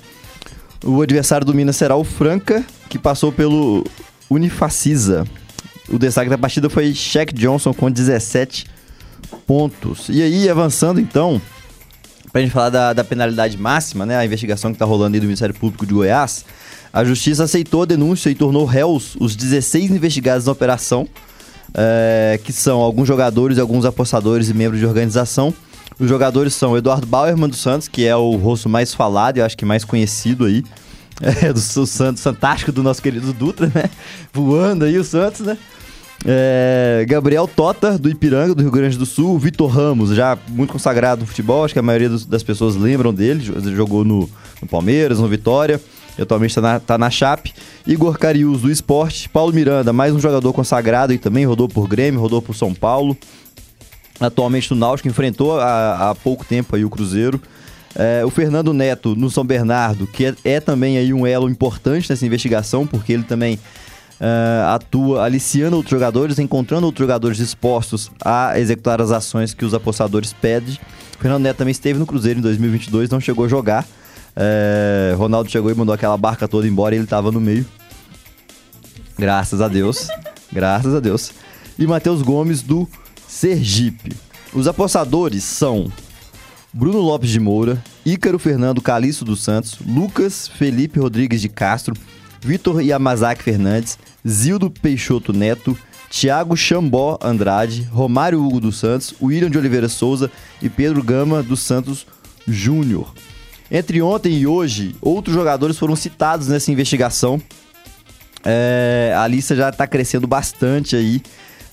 O adversário do Minas será o Franca, que passou pelo Unifacisa. O destaque da partida foi Shaq Johnson com 17 pontos. E aí, avançando então, pra gente falar da, da penalidade máxima, né? A investigação que tá rolando aí do Ministério Público de Goiás. A justiça aceitou a denúncia e tornou réus os 16 investigados na operação, é, que são alguns jogadores, alguns apostadores e membros de organização. Os jogadores são Eduardo Bauerman dos Santos, que é o rosto mais falado e acho que mais conhecido aí. É, do, do Santos, fantástico do nosso querido Dutra, né? Voando aí o Santos, né? É, Gabriel Tota, do Ipiranga, do Rio Grande do Sul. Vitor Ramos, já muito consagrado no futebol, acho que a maioria dos- das pessoas lembram dele. jo- Jogou no, no Palmeiras, no Vitória. Atualmente está na, tá na Chape. Igor Carius, do Esporte. Paulo Miranda, mais um jogador consagrado e também rodou por Grêmio, rodou por São Paulo. Atualmente no Náutico, enfrentou há, há pouco tempo aí o Cruzeiro. É, o Fernando Neto no São Bernardo, que é, é também aí um elo importante nessa investigação, porque ele também é, atua aliciando outros jogadores, encontrando outros jogadores dispostos a executar as ações que os apostadores pedem. O Fernando Neto também esteve no Cruzeiro em 2022, não chegou a jogar. É, Ronaldo chegou e mandou aquela barca toda embora e ele estava no meio. Graças a Deus. Graças a Deus. E Matheus Gomes do Sergipe. Os apostadores são Bruno Lopes de Moura, Ícaro Fernando Calixto dos Santos, Lucas Felipe Rodrigues de Castro, Vitor Yamazaki Fernandes, Zildo Peixoto Neto, Thiago Chambó Andrade, Romário Hugo dos Santos, William de Oliveira Souza e Pedro Gama dos Santos Júnior. Entre ontem e hoje, outros jogadores foram citados nessa investigação. É, a lista já está crescendo bastante aí.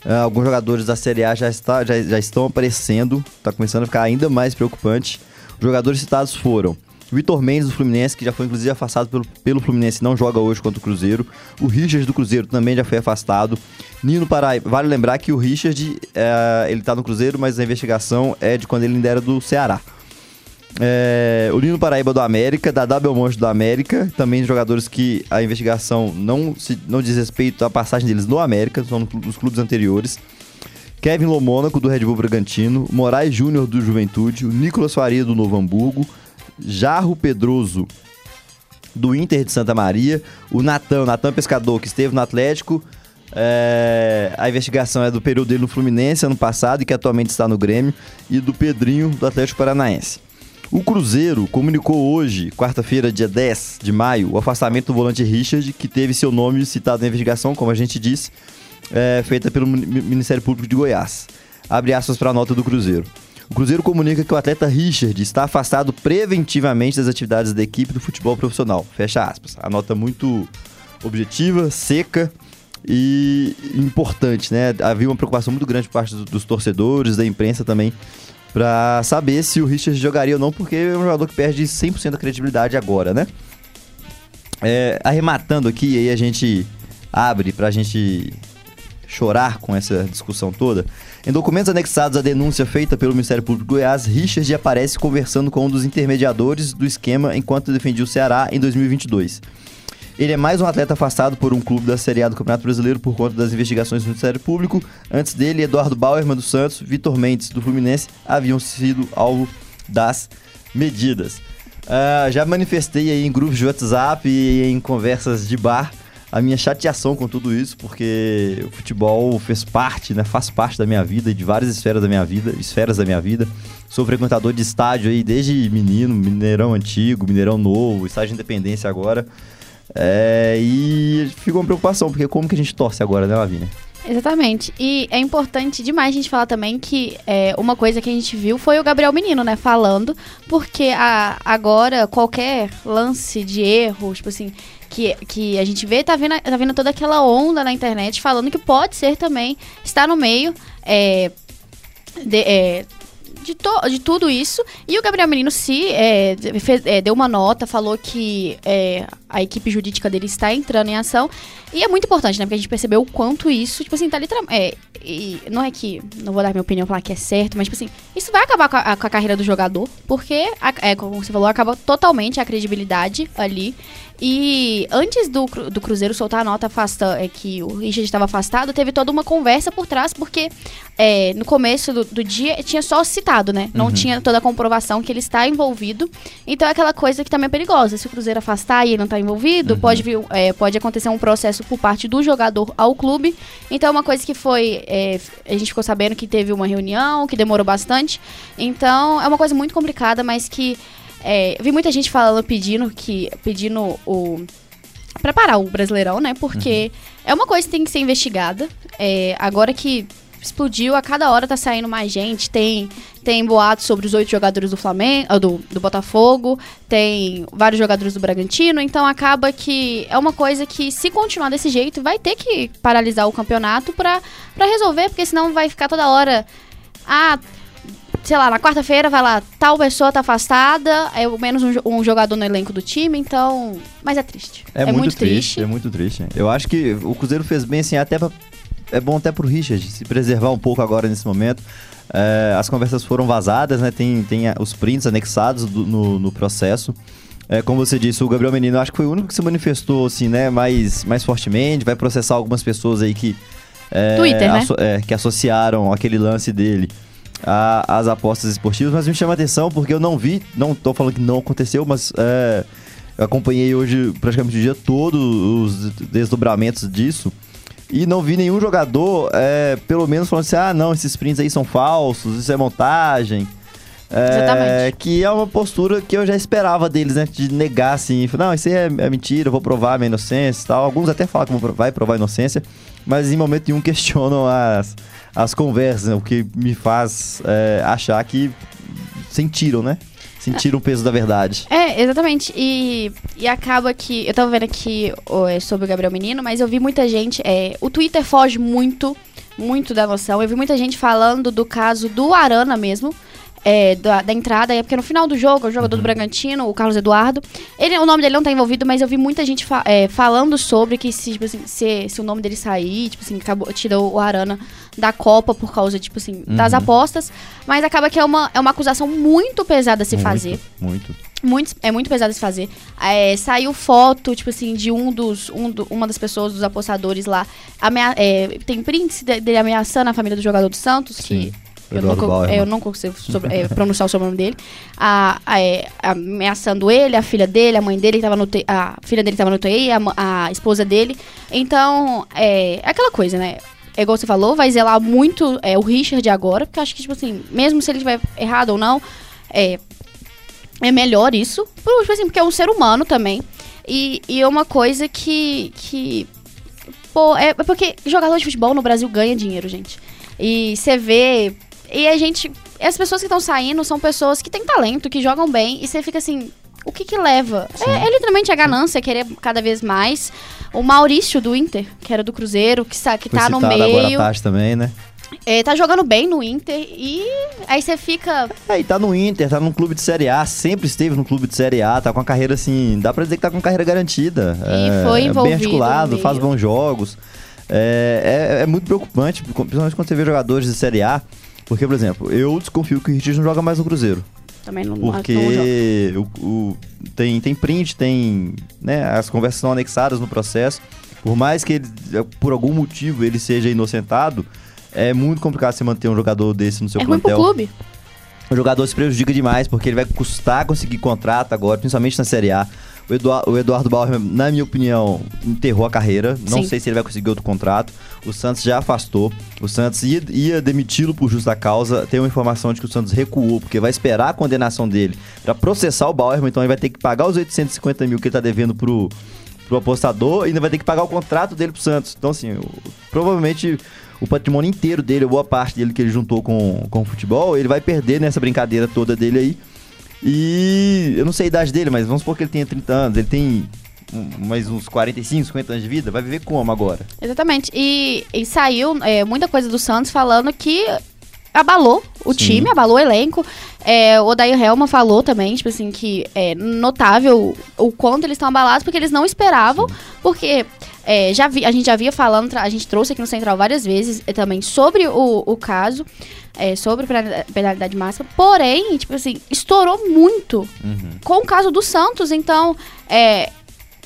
É, alguns jogadores da Série A já, está, já, já estão aparecendo. Está começando a ficar ainda mais preocupante. Os jogadores citados foram Vitor Mendes do Fluminense, que já foi inclusive afastado pelo, pelo Fluminense, não joga hoje contra o Cruzeiro. O Richard do Cruzeiro também já foi afastado. Nino Paraíba, vale lembrar que o Richard, é, ele tá no Cruzeiro, mas a investigação é de quando ele ainda era do Ceará. É, o Nino Paraíba do América, da Belmonte do América, também jogadores que a investigação não, se, não diz respeito à passagem deles no América, são nos clubes anteriores. Kevin Lomônaco, do Red Bull Bragantino, Moraes Júnior, do Juventude, o Nicolas Faria, do Novo Hamburgo, Jarro Pedroso, do Inter de Santa Maria, o Natan, Natan Pescador, que esteve no Atlético, é, a investigação é do período dele no Fluminense ano passado e que atualmente está no Grêmio, e do Pedrinho, do Atlético Paranaense. O Cruzeiro comunicou hoje, quarta-feira, dia 10 de maio, o afastamento do volante Richard, que teve seu nome citado na investigação, como a gente disse, é, feita pelo Ministério Público de Goiás. Abre aspas para a nota do Cruzeiro. O Cruzeiro comunica que o atleta Richard está afastado preventivamente das atividades da equipe do futebol profissional. Fecha aspas. A nota muito objetiva, seca e importante, né? Havia uma preocupação muito grande por parte dos torcedores, da imprensa também, para saber se o Richard jogaria ou não, porque é um jogador que perde 100% da credibilidade agora, né? É, arrematando aqui, aí a gente abre pra gente chorar com essa discussão toda. Em documentos anexados à denúncia feita pelo Ministério Público de Goiás, Richard aparece conversando com um dos intermediadores do esquema enquanto defendia o Ceará em 2022. Ele é mais um atleta afastado por um clube da Série A do Campeonato Brasileiro por conta das investigações do Ministério Público. Antes dele, Eduardo Bauerman do Santos, Vitor Mendes do Fluminense haviam sido alvo das medidas. Uh, já manifestei aí em grupos de WhatsApp e em conversas de bar a minha chateação com tudo isso, porque o futebol fez parte, né, faz parte da minha vida de várias esferas da minha vida, esferas da minha vida. Sou frequentador de estádio aí desde menino, Mineirão antigo, Mineirão novo, estádio de Independência agora. É, e ficou uma preocupação, porque como que a gente torce agora, né, Lavínia? Exatamente. E é importante demais a gente falar também que é, uma coisa que a gente viu foi o Gabriel Menino, né, falando, porque a, agora qualquer lance de erro, tipo assim, que, que a gente vê, tá vendo, tá vendo toda aquela onda na internet falando que pode ser também estar no meio. É, de, é, de, to, de tudo isso. E o Gabriel Menino se é, fez, é, deu uma nota, falou que é, a equipe jurídica dele está entrando em ação. E é muito importante, né? Porque a gente percebeu o quanto isso, tipo assim, tá literalmente. É, e não é que. Não vou dar minha opinião falar que é certo, mas, tipo assim, isso vai acabar com a, com a carreira do jogador, porque, é, como você falou, acaba totalmente a credibilidade ali. E antes do, do Cruzeiro soltar a nota afasta, é, que o Richard estava afastado, teve toda uma conversa por trás, porque é, no começo do, do, dia tinha só citado, né? Não uhum. tinha toda a comprovação que ele está envolvido. Então é aquela coisa que também é perigosa. Se o Cruzeiro afastar e ele não está envolvido, uhum. pode, vir, é, pode acontecer um processo por parte do jogador ao clube. Então é uma coisa que foi. É, a gente ficou sabendo que teve uma reunião, que demorou bastante. Então é uma coisa muito complicada, mas que é, vi muita gente falando, pedindo que. pedindo o. Preparar o Brasileirão, né? Porque uhum. é uma coisa que tem que ser investigada. É, agora que explodiu, a cada hora tá saindo mais gente. Tem, tem boatos sobre os oito jogadores do Flamengo, ah, do, do Botafogo, tem vários jogadores do Bragantino, então acaba que é uma coisa que, se continuar desse jeito, vai ter que paralisar o campeonato pra, pra resolver, porque senão vai ficar toda hora. Ah, sei lá, na quarta-feira vai lá, tal pessoa tá afastada, é menos um, um, jogador no elenco do time, então. Mas é triste. É, é muito, muito triste, triste, É muito triste. Eu acho que o Cruzeiro fez bem assim, até pra é bom até pro Richard se preservar um pouco agora nesse momento. É, as conversas foram vazadas, né? Tem, tem a- os prints anexados do- no, no processo. É, como você disse, o Gabriel Menino, acho que foi o único que se manifestou, assim, né, mais, mais fortemente. Vai processar algumas pessoas aí que. é, Twitter, né? é, que associaram aquele lance dele às apostas esportivas, mas me chama a atenção porque eu não vi, não tô falando que não aconteceu, mas é, eu acompanhei hoje praticamente o dia todo os desdobramentos disso. E não vi nenhum jogador, é, pelo menos, falando assim: ah, não, esses prints aí são falsos, isso é montagem. É, Exatamente. Que é uma postura que eu já esperava deles, né? De negar assim, não, isso aí é, é mentira, eu vou provar a minha inocência e tal. Alguns até falam pro- vai provar a inocência, mas em momento nenhum questionam as, as conversas, né? o que me faz é, achar que sentiram, né? Sentiram o peso da verdade. É, exatamente. E, e acaba que. Eu tava vendo aqui é, sobre o Gabriel Menino, mas eu vi muita gente. é, o Twitter foge muito, muito da noção. Eu vi muita gente falando do caso do Arana mesmo. É, da, da entrada, é porque no final do jogo, o jogador do Bragantino, o Carlos Eduardo, ele, o nome dele não tá envolvido, mas eu vi muita gente fa- é, falando sobre que se, tipo assim, se, se o nome dele sair, tipo assim, acabou, tirou o Arana da Copa por causa, tipo assim, das apostas. Mas acaba que é uma, é uma acusação muito pesada a se fazer. Muito. Muito, é muito pesado se fazer. É, saiu foto, tipo assim, de um dos. Um do- uma das pessoas, dos apostadores lá. amea- é, tem prints de- dele ameaçando a família do jogador do Santos, que. Eu não, Bauerman. é, eu não consigo sobre- é, pronunciar o sobrenome dele. A, a- é, ameaçando ele, a filha dele, a mãe dele que tava no UTI, a filha dele que tava no UTI, a, esposa dele. Então, é, é aquela coisa, né? É igual você falou, vai zelar muito é, o Richard agora, porque eu acho que, tipo assim, mesmo se ele estiver errado ou não, é, é melhor isso, por- tipo assim, porque é um ser humano também. E, e é uma coisa que. que pô, é, é porque jogador de futebol no Brasil ganha dinheiro, gente. E você vê. E a gente. As pessoas que estão saindo são pessoas que têm talento, que jogam bem, e você fica assim. O que que leva? É, é literalmente a ganância, querer cada vez mais. O Maurício do Inter, que era do Cruzeiro, que, sa- que Foi tá no citado agora meio, tarde também, né? é, tá jogando bem no Inter, e aí você fica. É, e tá no Inter, tá num clube de Série A, sempre esteve no clube de Série A, tá com a carreira assim, dá pra dizer que tá com carreira garantida. E é, foi envolvido bem articulado, faz meio. bons jogos. É, é, é muito preocupante, principalmente quando você vê jogadores de Série A, porque, por exemplo, eu desconfio que o Richard não joga mais no Cruzeiro. Também não, não. Porque o, o- tem, tem print, tem. Né, as conversas são anexadas no processo. Por mais que ele, por algum motivo ele seja inocentado, é muito complicado você manter um jogador desse no seu É ruim pro plantel. clube. O jogador se prejudica demais, porque ele vai custar conseguir contrato agora, principalmente na Série A. O, o Eduardo Bauer, na minha opinião, enterrou a carreira. Não Sim. sei se ele vai conseguir outro contrato. O Santos já afastou. O Santos ia, ia demiti-lo por justa causa. Tem uma informação de que o Santos recuou, porque vai esperar a condenação dele pra processar o Bauer. Então ele vai ter que pagar os 850 mil que ele tá devendo pro, pro apostador e ainda vai ter que pagar o contrato dele pro Santos. Então, assim, o- provavelmente o patrimônio inteiro dele, boa parte dele que ele juntou com, com o futebol, ele vai perder nessa brincadeira toda dele aí. E eu não sei a idade dele, mas vamos supor que ele tenha 30 anos, ele tem mais uns 45, 50 anos de vida, vai viver como agora? Exatamente. E, e saiu é, muita coisa do Santos falando que abalou o Sim. time, abalou o elenco. É, o Odair Helma falou também, tipo assim, que é notável o quanto eles estão abalados, porque eles não esperavam, porque é, já vi, a gente já via falando, a gente trouxe aqui no Central várias vezes é, também sobre o, o caso, é, sobre penalidade- penalidade máxima, porém, tipo assim, estourou muito com o caso do Santos, então, é,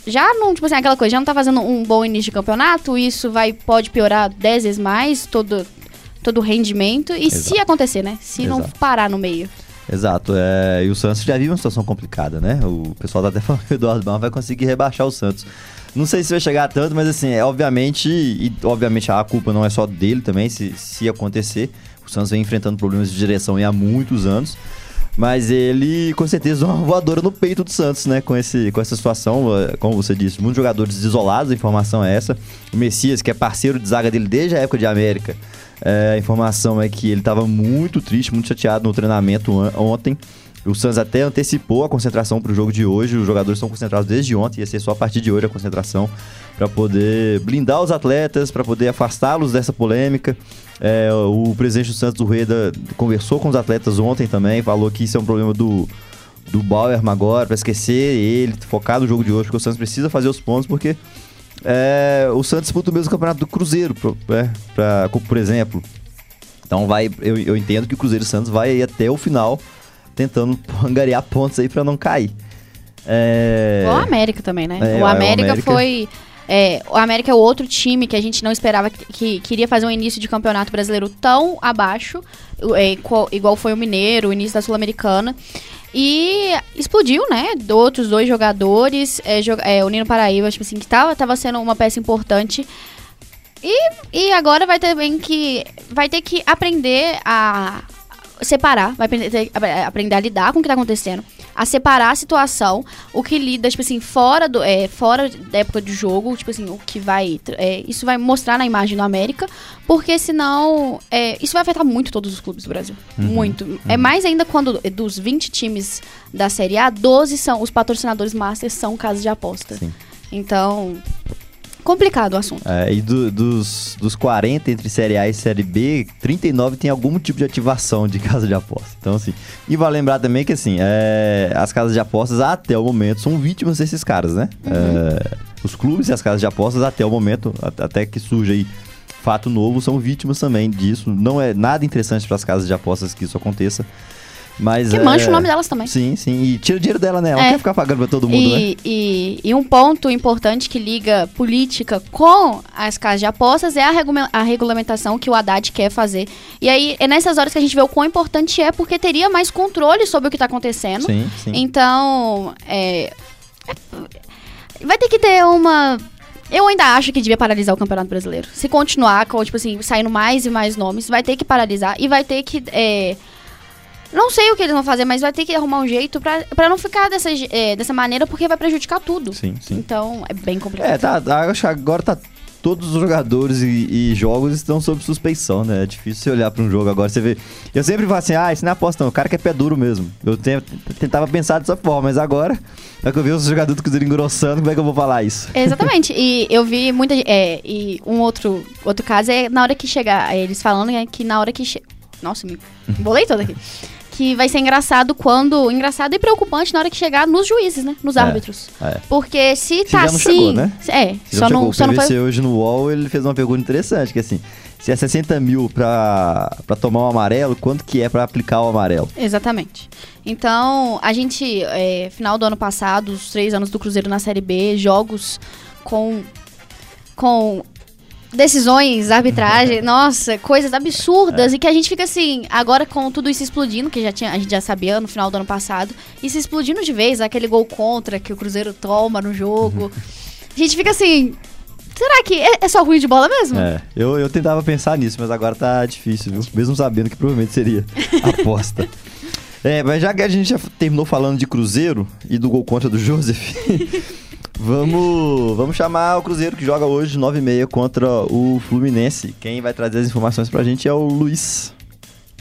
já não, tipo assim, aquela coisa, já não tá fazendo um bom início de campeonato, isso vai, pode piorar 10 vezes mais todo, todo o rendimento, e se Exato. acontecer, né? Se não Exato. parar no meio. Exato, é, e o Santos já vive uma situação complicada, né? O pessoal tá até falando que o Eduardo Bauer vai conseguir rebaixar o Santos. Não sei se vai chegar a tanto, mas assim, é obviamente, e obviamente a culpa não é só dele também, se, se acontecer. O Santos vem enfrentando problemas de direção há muitos anos. Mas ele, com certeza, uma voadora no peito do Santos, né? Com, esse, com essa situação, eh, como você disse, muitos jogadores isolados, a informação é essa. O Messias, que é parceiro de zaga dele desde a época de América, eh, a informação é que ele estava muito triste, muito chateado no treinamento ontem. O Santos até antecipou a concentração para o jogo de hoje. Os jogadores estão concentrados desde ontem, ia ser só a partir de hoje a concentração para poder blindar os atletas, para poder afastá-los dessa polêmica. É, o presidente do Santos, o Rueda, conversou com os atletas ontem também, falou que isso é um problema do, do Bauer agora, para esquecer ele, focar no jogo de hoje, porque o Santos precisa fazer os pontos, porque é, o Santos disputa o mesmo campeonato do Cruzeiro, é, pra- co- por exemplo. Então vai, eu, eu entendo que o Cruzeiro o Santos vai aí até o final tentando angariar pontos aí pra não cair. É, O América também, né? É, o o América, América. foi. É, o América é o outro time que a gente não esperava que, que queria fazer um início de campeonato brasileiro tão abaixo, é, igual foi o Mineiro, o início da Sul-Americana. E explodiu, né? Outros dois jogadores. É, jo- é, o Nino Paraíba, tipo assim, que tava, tava sendo uma peça importante. E, e agora vai ter bem que. Vai ter que aprender a separar, vai aprender, aprender a lidar com o que tá acontecendo, a separar a situação, o que lida, tipo assim, fora do é, fora da época de jogo, tipo assim, o que vai, é, isso vai mostrar na imagem do América, porque senão, é, isso vai afetar muito todos os clubes do Brasil, muito. É mais ainda quando é, dos 20 times da Série A, 12 são, os patrocinadores masters são casas de aposta. Sim. Então, complicado o assunto. É, e do- dos, dos 40 entre Série A e Série B, 39 tem algum tipo de ativação de casa de apostas. Então, assim. E vale lembrar também que, assim, é, as casas de apostas até o momento são vítimas desses caras, né? É, os clubes e as casas de apostas até o momento, até que surge aí fato novo, são vítimas também disso. Não é nada interessante para as casas de apostas que isso aconteça. Mas Que é, mancha o nome delas também. Sim, sim. E tira o dinheiro dela, né? Ela É. quer ficar pagando pra todo mundo, né? E, e, e um ponto importante que liga política com as casas de apostas é a, regula- a regulamentação que o Haddad quer fazer. E aí é nessas horas que a gente vê o quão importante é, porque teria mais controle sobre o que está acontecendo. Sim, sim. Então, é, é- vai ter que ter uma. Eu ainda acho que devia paralisar o Campeonato Brasileiro. Se continuar com, tipo assim, saindo mais e mais nomes, vai ter que paralisar e vai ter que. é, não sei o que eles vão fazer, mas vai ter que arrumar um jeito pra, pra não ficar dessa, é, dessa maneira, porque vai prejudicar tudo. Sim, sim. Então, é bem complicado. É, tá, tá, acho que agora tá. Todos os jogadores e, e jogos estão sob suspeição, né? É difícil você olhar pra um jogo agora. Você vê. Eu sempre falo assim, ah, isso não é aposta, não. O cara que é pé duro mesmo. Eu te- tentava pensar dessa forma, mas agora, na que eu vi os jogadores do Cruzeiro engrossando, como é que eu vou falar isso? Exatamente. E eu vi muita gente. É, e um outro, outro caso é na hora que chegar. é, Eles falando é que na hora que. Che... Nossa, me bolei toda aqui. Que vai ser engraçado quando. Engraçado e preocupante na hora que chegar nos juízes, né? Nos É, árbitros. é. Porque se tá não assim. chegou, né? É, Se só não não, chegou, só o não PVC foi. hoje no UOL, ele fez uma pergunta interessante, que assim, se é 60 mil pra, pra tomar o amarelo, quanto que é pra aplicar o amarelo? Exatamente. Então, a gente, é, final do ano passado, os três anos do Cruzeiro na Série B, jogos com. com decisões, arbitragem, nossa, coisas absurdas e que a gente fica assim, agora com tudo isso explodindo, que já tinha, a gente já sabia no final do ano passado, isso explodindo de vez, aquele gol contra que o Cruzeiro toma no jogo. A gente fica assim, será que é, é só ruim de bola mesmo? É, eu, eu tentava pensar nisso, mas agora tá difícil, viu? Mesmo sabendo que provavelmente seria aposta. É, mas já que a gente já terminou falando de Cruzeiro e do gol contra do Joseph, vamos, vamos chamar o Cruzeiro que joga hoje 9h30 contra o Fluminense. Quem vai trazer as informações pra gente é o Luiz.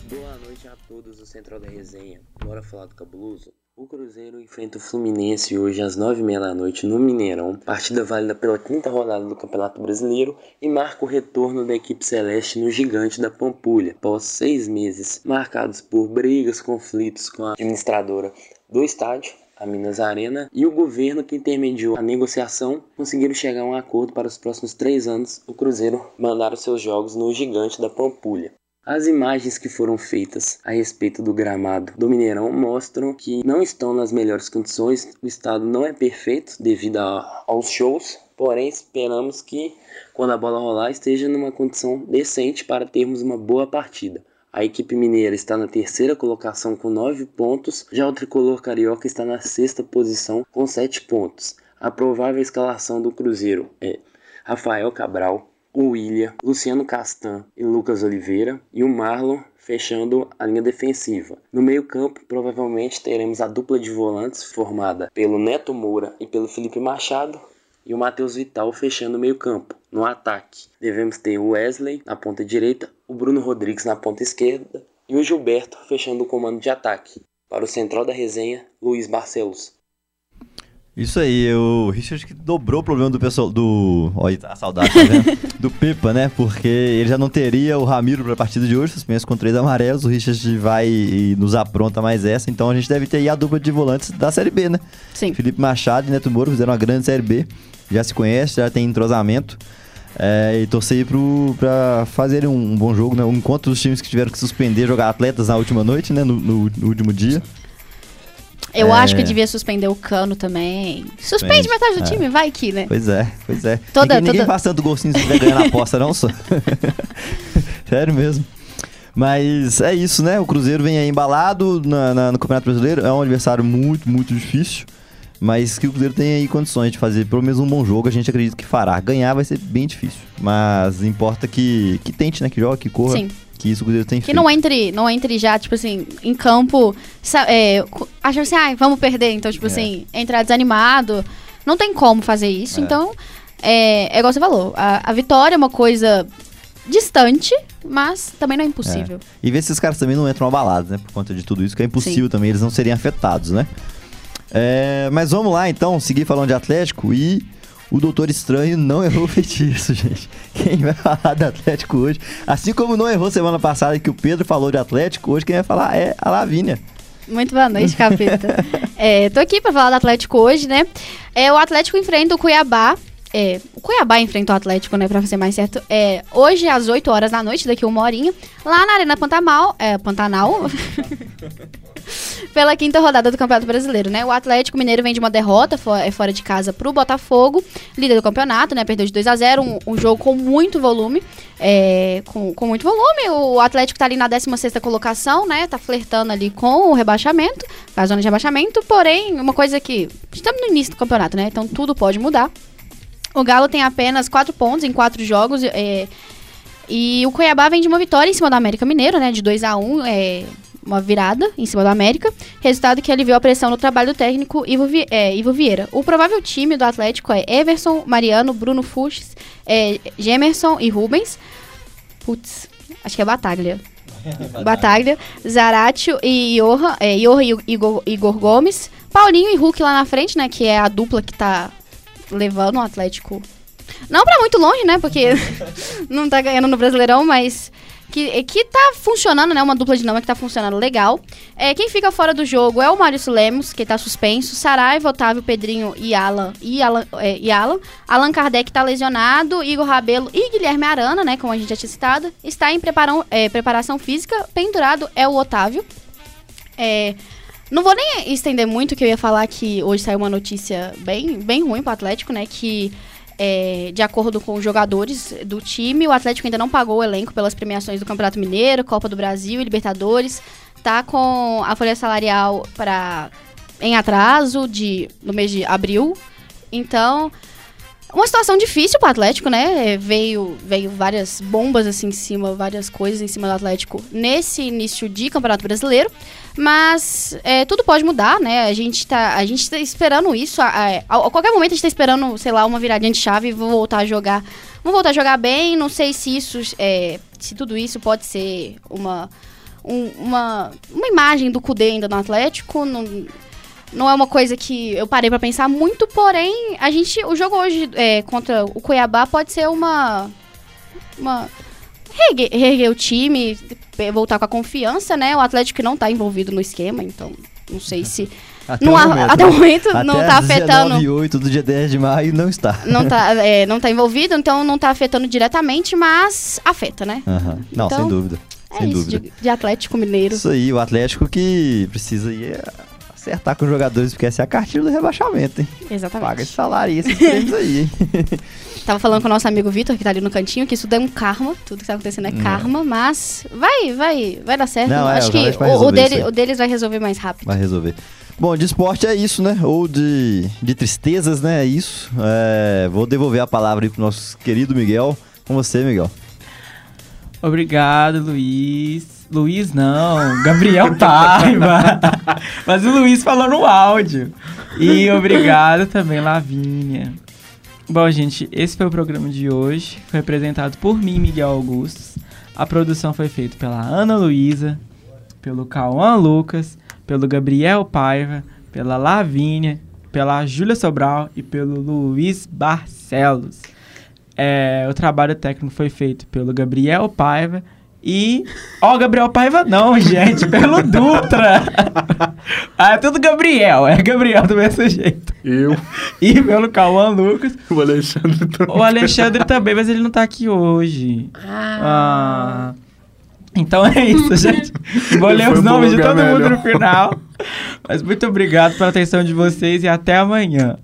Boa noite a todos do Central da Resenha. Bora falar do cabuloso? O Cruzeiro enfrenta o Fluminense hoje às 9h30 da noite no Mineirão, partida válida pela quinta rodada do Campeonato Brasileiro e marca o retorno da equipe celeste no gigante da Pampulha, após seis meses marcados por brigas, conflitos com a administradora do estádio, a Minas Arena, e o governo que intermediou a negociação conseguiram chegar a um acordo para os próximos três anos o Cruzeiro mandar os seus jogos no gigante da Pampulha. As imagens que foram feitas a respeito do gramado do Mineirão mostram que não estão nas melhores condições, o estado não é perfeito devido a- aos shows, porém esperamos que quando a bola rolar esteja numa condição decente para termos uma boa partida. A equipe mineira está na terceira colocação com 9 pontos, já o tricolor carioca está na sexta posição com 7 pontos. A provável escalação do Cruzeiro é Rafael Cabral, o William, Luciano Castan e Lucas Oliveira e o Marlon fechando a linha defensiva. No meio-campo, provavelmente teremos a dupla de volantes formada pelo Neto Moura e pelo Felipe Machado e o Matheus Vital fechando o meio-campo. No ataque, devemos ter o Wesley na ponta direita, o Bruno Rodrigues na ponta esquerda e o Gilberto fechando o comando de ataque. Para o central da resenha, Luiz Barcelos. Isso aí, o Richard que dobrou o problema do pessoal do. Olha, a saudade, tá vendo? do Pepa, né? Porque ele já não teria o Ramiro pra partida de hoje, suspenso com três amarelos. O Richard vai e nos apronta mais essa. Então a gente deve ter aí a dupla de volantes da Série B, né? Sim. Felipe Machado e Neto Moro fizeram uma grande Série B. já se conhece, já tem entrosamento. É, e torcer pro, pra fazerem um, um bom jogo, né? Enquanto os times que tiveram que suspender jogar atletas na última noite, né? No, no- no último dia. Eu É. acho que devia suspender o cano também. Suspende metade do é. time, vai que, né? Pois é, pois é. Toda- ninguém, ninguém toda- faz tanto golzinho se estiver ganhando a aposta, não, só. Sério mesmo. Mas é isso, né? O Cruzeiro vem aí embalado na- na- no Campeonato Brasileiro. É um adversário muito, muito difícil. Mas que o Cruzeiro tem aí condições de fazer pelo menos um bom jogo, a gente acredita que fará. Ganhar vai ser bem difícil. Mas importa que, que tente, né? Que jogue, que corra. Sim. Que isso o Cruzeiro tem Que feito. não entre, não entre já, tipo assim, em campo, é, achando assim, ai, vamos perder. Então, tipo É. assim, entrar desanimado. Não tem como fazer isso. É. Então, é, é igual você falou. A, a vitória é uma coisa distante, mas também não é impossível. E ver se esses caras também não entram abalados, né? Por conta de tudo isso, que é impossível Sim. também eles não serem afetados, né? É, mas vamos lá, então, seguir falando de Atlético e o Doutor Estranho não errou o feitiço, gente. Quem vai falar de Atlético hoje, assim como não errou semana passada que o Pedro falou de Atlético, hoje quem vai falar é a Lavínia. Muito boa noite, capeta. é, tô aqui pra falar do Atlético hoje, né? É, o Atlético enfrenta o Cuiabá. É, o Cuiabá enfrenta o Atlético, né, pra ser mais certo. É, hoje, às 8 horas da noite, daqui uma horinha, lá na Arena Pantanal. É, Pantanal. pela quinta rodada do Campeonato Brasileiro, né? O Atlético Mineiro vem de uma derrota é, fora de casa pro Botafogo, líder do campeonato, né? Perdeu de 2 a 0 um, um jogo com muito volume. é, com, com muito volume. O Atlético tá ali na 16 colocação, né? Tá flertando ali com o rebaixamento, a zona de rebaixamento. Porém, uma coisa que. Estamos no início do campeonato, né? Então tudo pode mudar. O Galo tem apenas 4 pontos em 4 jogos. é, e o Cuiabá vem de uma vitória em cima do América Mineiro, né? De 2 a 1 é, uma virada em cima do América. Resultado que aliviou a pressão no trabalho do técnico Ivo, Vi- é, Ivo Vieira. O provável time do Atlético é Everson, Mariano, Bruno Fuchs, é, Gemerson e Rubens. Putz, acho que é Bataglia. Bataglia, Zaratio e Johan, é, Johan e Igor, Igor Gomes. Paulinho e Hulk lá na frente, né? Que é a dupla que tá levando o Atlético. Não pra muito longe, né? Porque não tá ganhando no Brasileirão, mas que, que tá funcionando, né? Uma dupla dinâmica que tá funcionando legal. É, quem fica fora do jogo é o Maurício Lemos, que tá suspenso. Saraiva, Otávio, Pedrinho e Alan. E Alan, é, e Alan. Allan Kardec tá lesionado. Igor Rabelo e Guilherme Arana, né? Como a gente já tinha citado. Está em preparão, é, preparação física. Pendurado é o Otávio. É, não vou nem estender muito, que eu ia falar que hoje saiu uma notícia bem, bem ruim pro Atlético, né? Que, é, de acordo com os jogadores do time, o Atlético ainda não pagou o elenco pelas premiações do Campeonato Mineiro, Copa do Brasil e Libertadores. Tá com a folha salarial para em atraso de, no mês de abril. Então, uma situação difícil pro Atlético, né? Veio, veio várias bombas assim em cima, várias coisas em cima do Atlético nesse início de Campeonato Brasileiro. Mas é, tudo pode mudar, né? A gente tá, a gente tá esperando isso. A, a- a qualquer momento a gente tá esperando, sei lá, uma viradinha de chave e vou voltar a jogar. Vamos voltar a jogar bem. Não sei se isso. é, se tudo isso pode ser uma. um- uma, uma imagem do Cudê ainda no Atlético. Não, não é uma coisa que eu parei pra pensar muito, porém, a gente. O jogo hoje é, contra o Cuiabá pode ser uma. Uma. Reerguer, reerguer o time, voltar com a confiança, né? O Atlético que não tá envolvido no esquema, então não sei se. Até não o momento, até né? o momento Até não tá afetando. 19 e 8 do dia 10 de maio não está. Não tá, é, não tá envolvido, então não tá afetando diretamente, mas afeta, né? Aham. Não, Então, sem dúvida. É sem isso, dúvida. de, de Atlético Mineiro. Isso aí, o Atlético que precisa ir é acertar com os jogadores, porque essa é a cartilha do rebaixamento, hein? Exatamente. Paga esse salário e esses prêmios aí, hein? Tava falando com o nosso amigo Vitor, que tá ali no cantinho, que isso é um karma, tudo que tá acontecendo é karma, mas vai, vai, vai dar certo. Não, é, Acho que o, o, dele, o deles vai resolver mais rápido. Vai resolver. Bom, de esporte é isso, né? Ou de, de tristezas, né? É isso. É, vou devolver a palavra aí pro nosso querido Miguel. Com você, Miguel. Obrigado, Luiz. Luiz não, Gabriel Paiva. Mas o Luiz falou no áudio. E obrigado também, Lavínia. Bom, gente, esse foi o programa de hoje. Foi apresentado por mim, Miguel Augustos. A produção foi feita pela Ana Luísa, pelo Cauã Lucas, pelo Gabriel Paiva, pela Lavínia, pela Júlia Sobral e pelo Luiz Barcelos. É, o trabalho técnico foi feito pelo Gabriel Paiva e. Ó, Gabriel Paiva não, gente, pelo Dutra! Ah, é tudo Gabriel. É Gabriel do mesmo jeito. Eu, E pelo Cauã Lucas. o Alexandre também. O Alexandre também, mas ele não tá aqui hoje. Ah. Então é isso, gente. Vou ler os nomes de todo mundo melhor. no final. Mas muito obrigado pela atenção de vocês e até amanhã.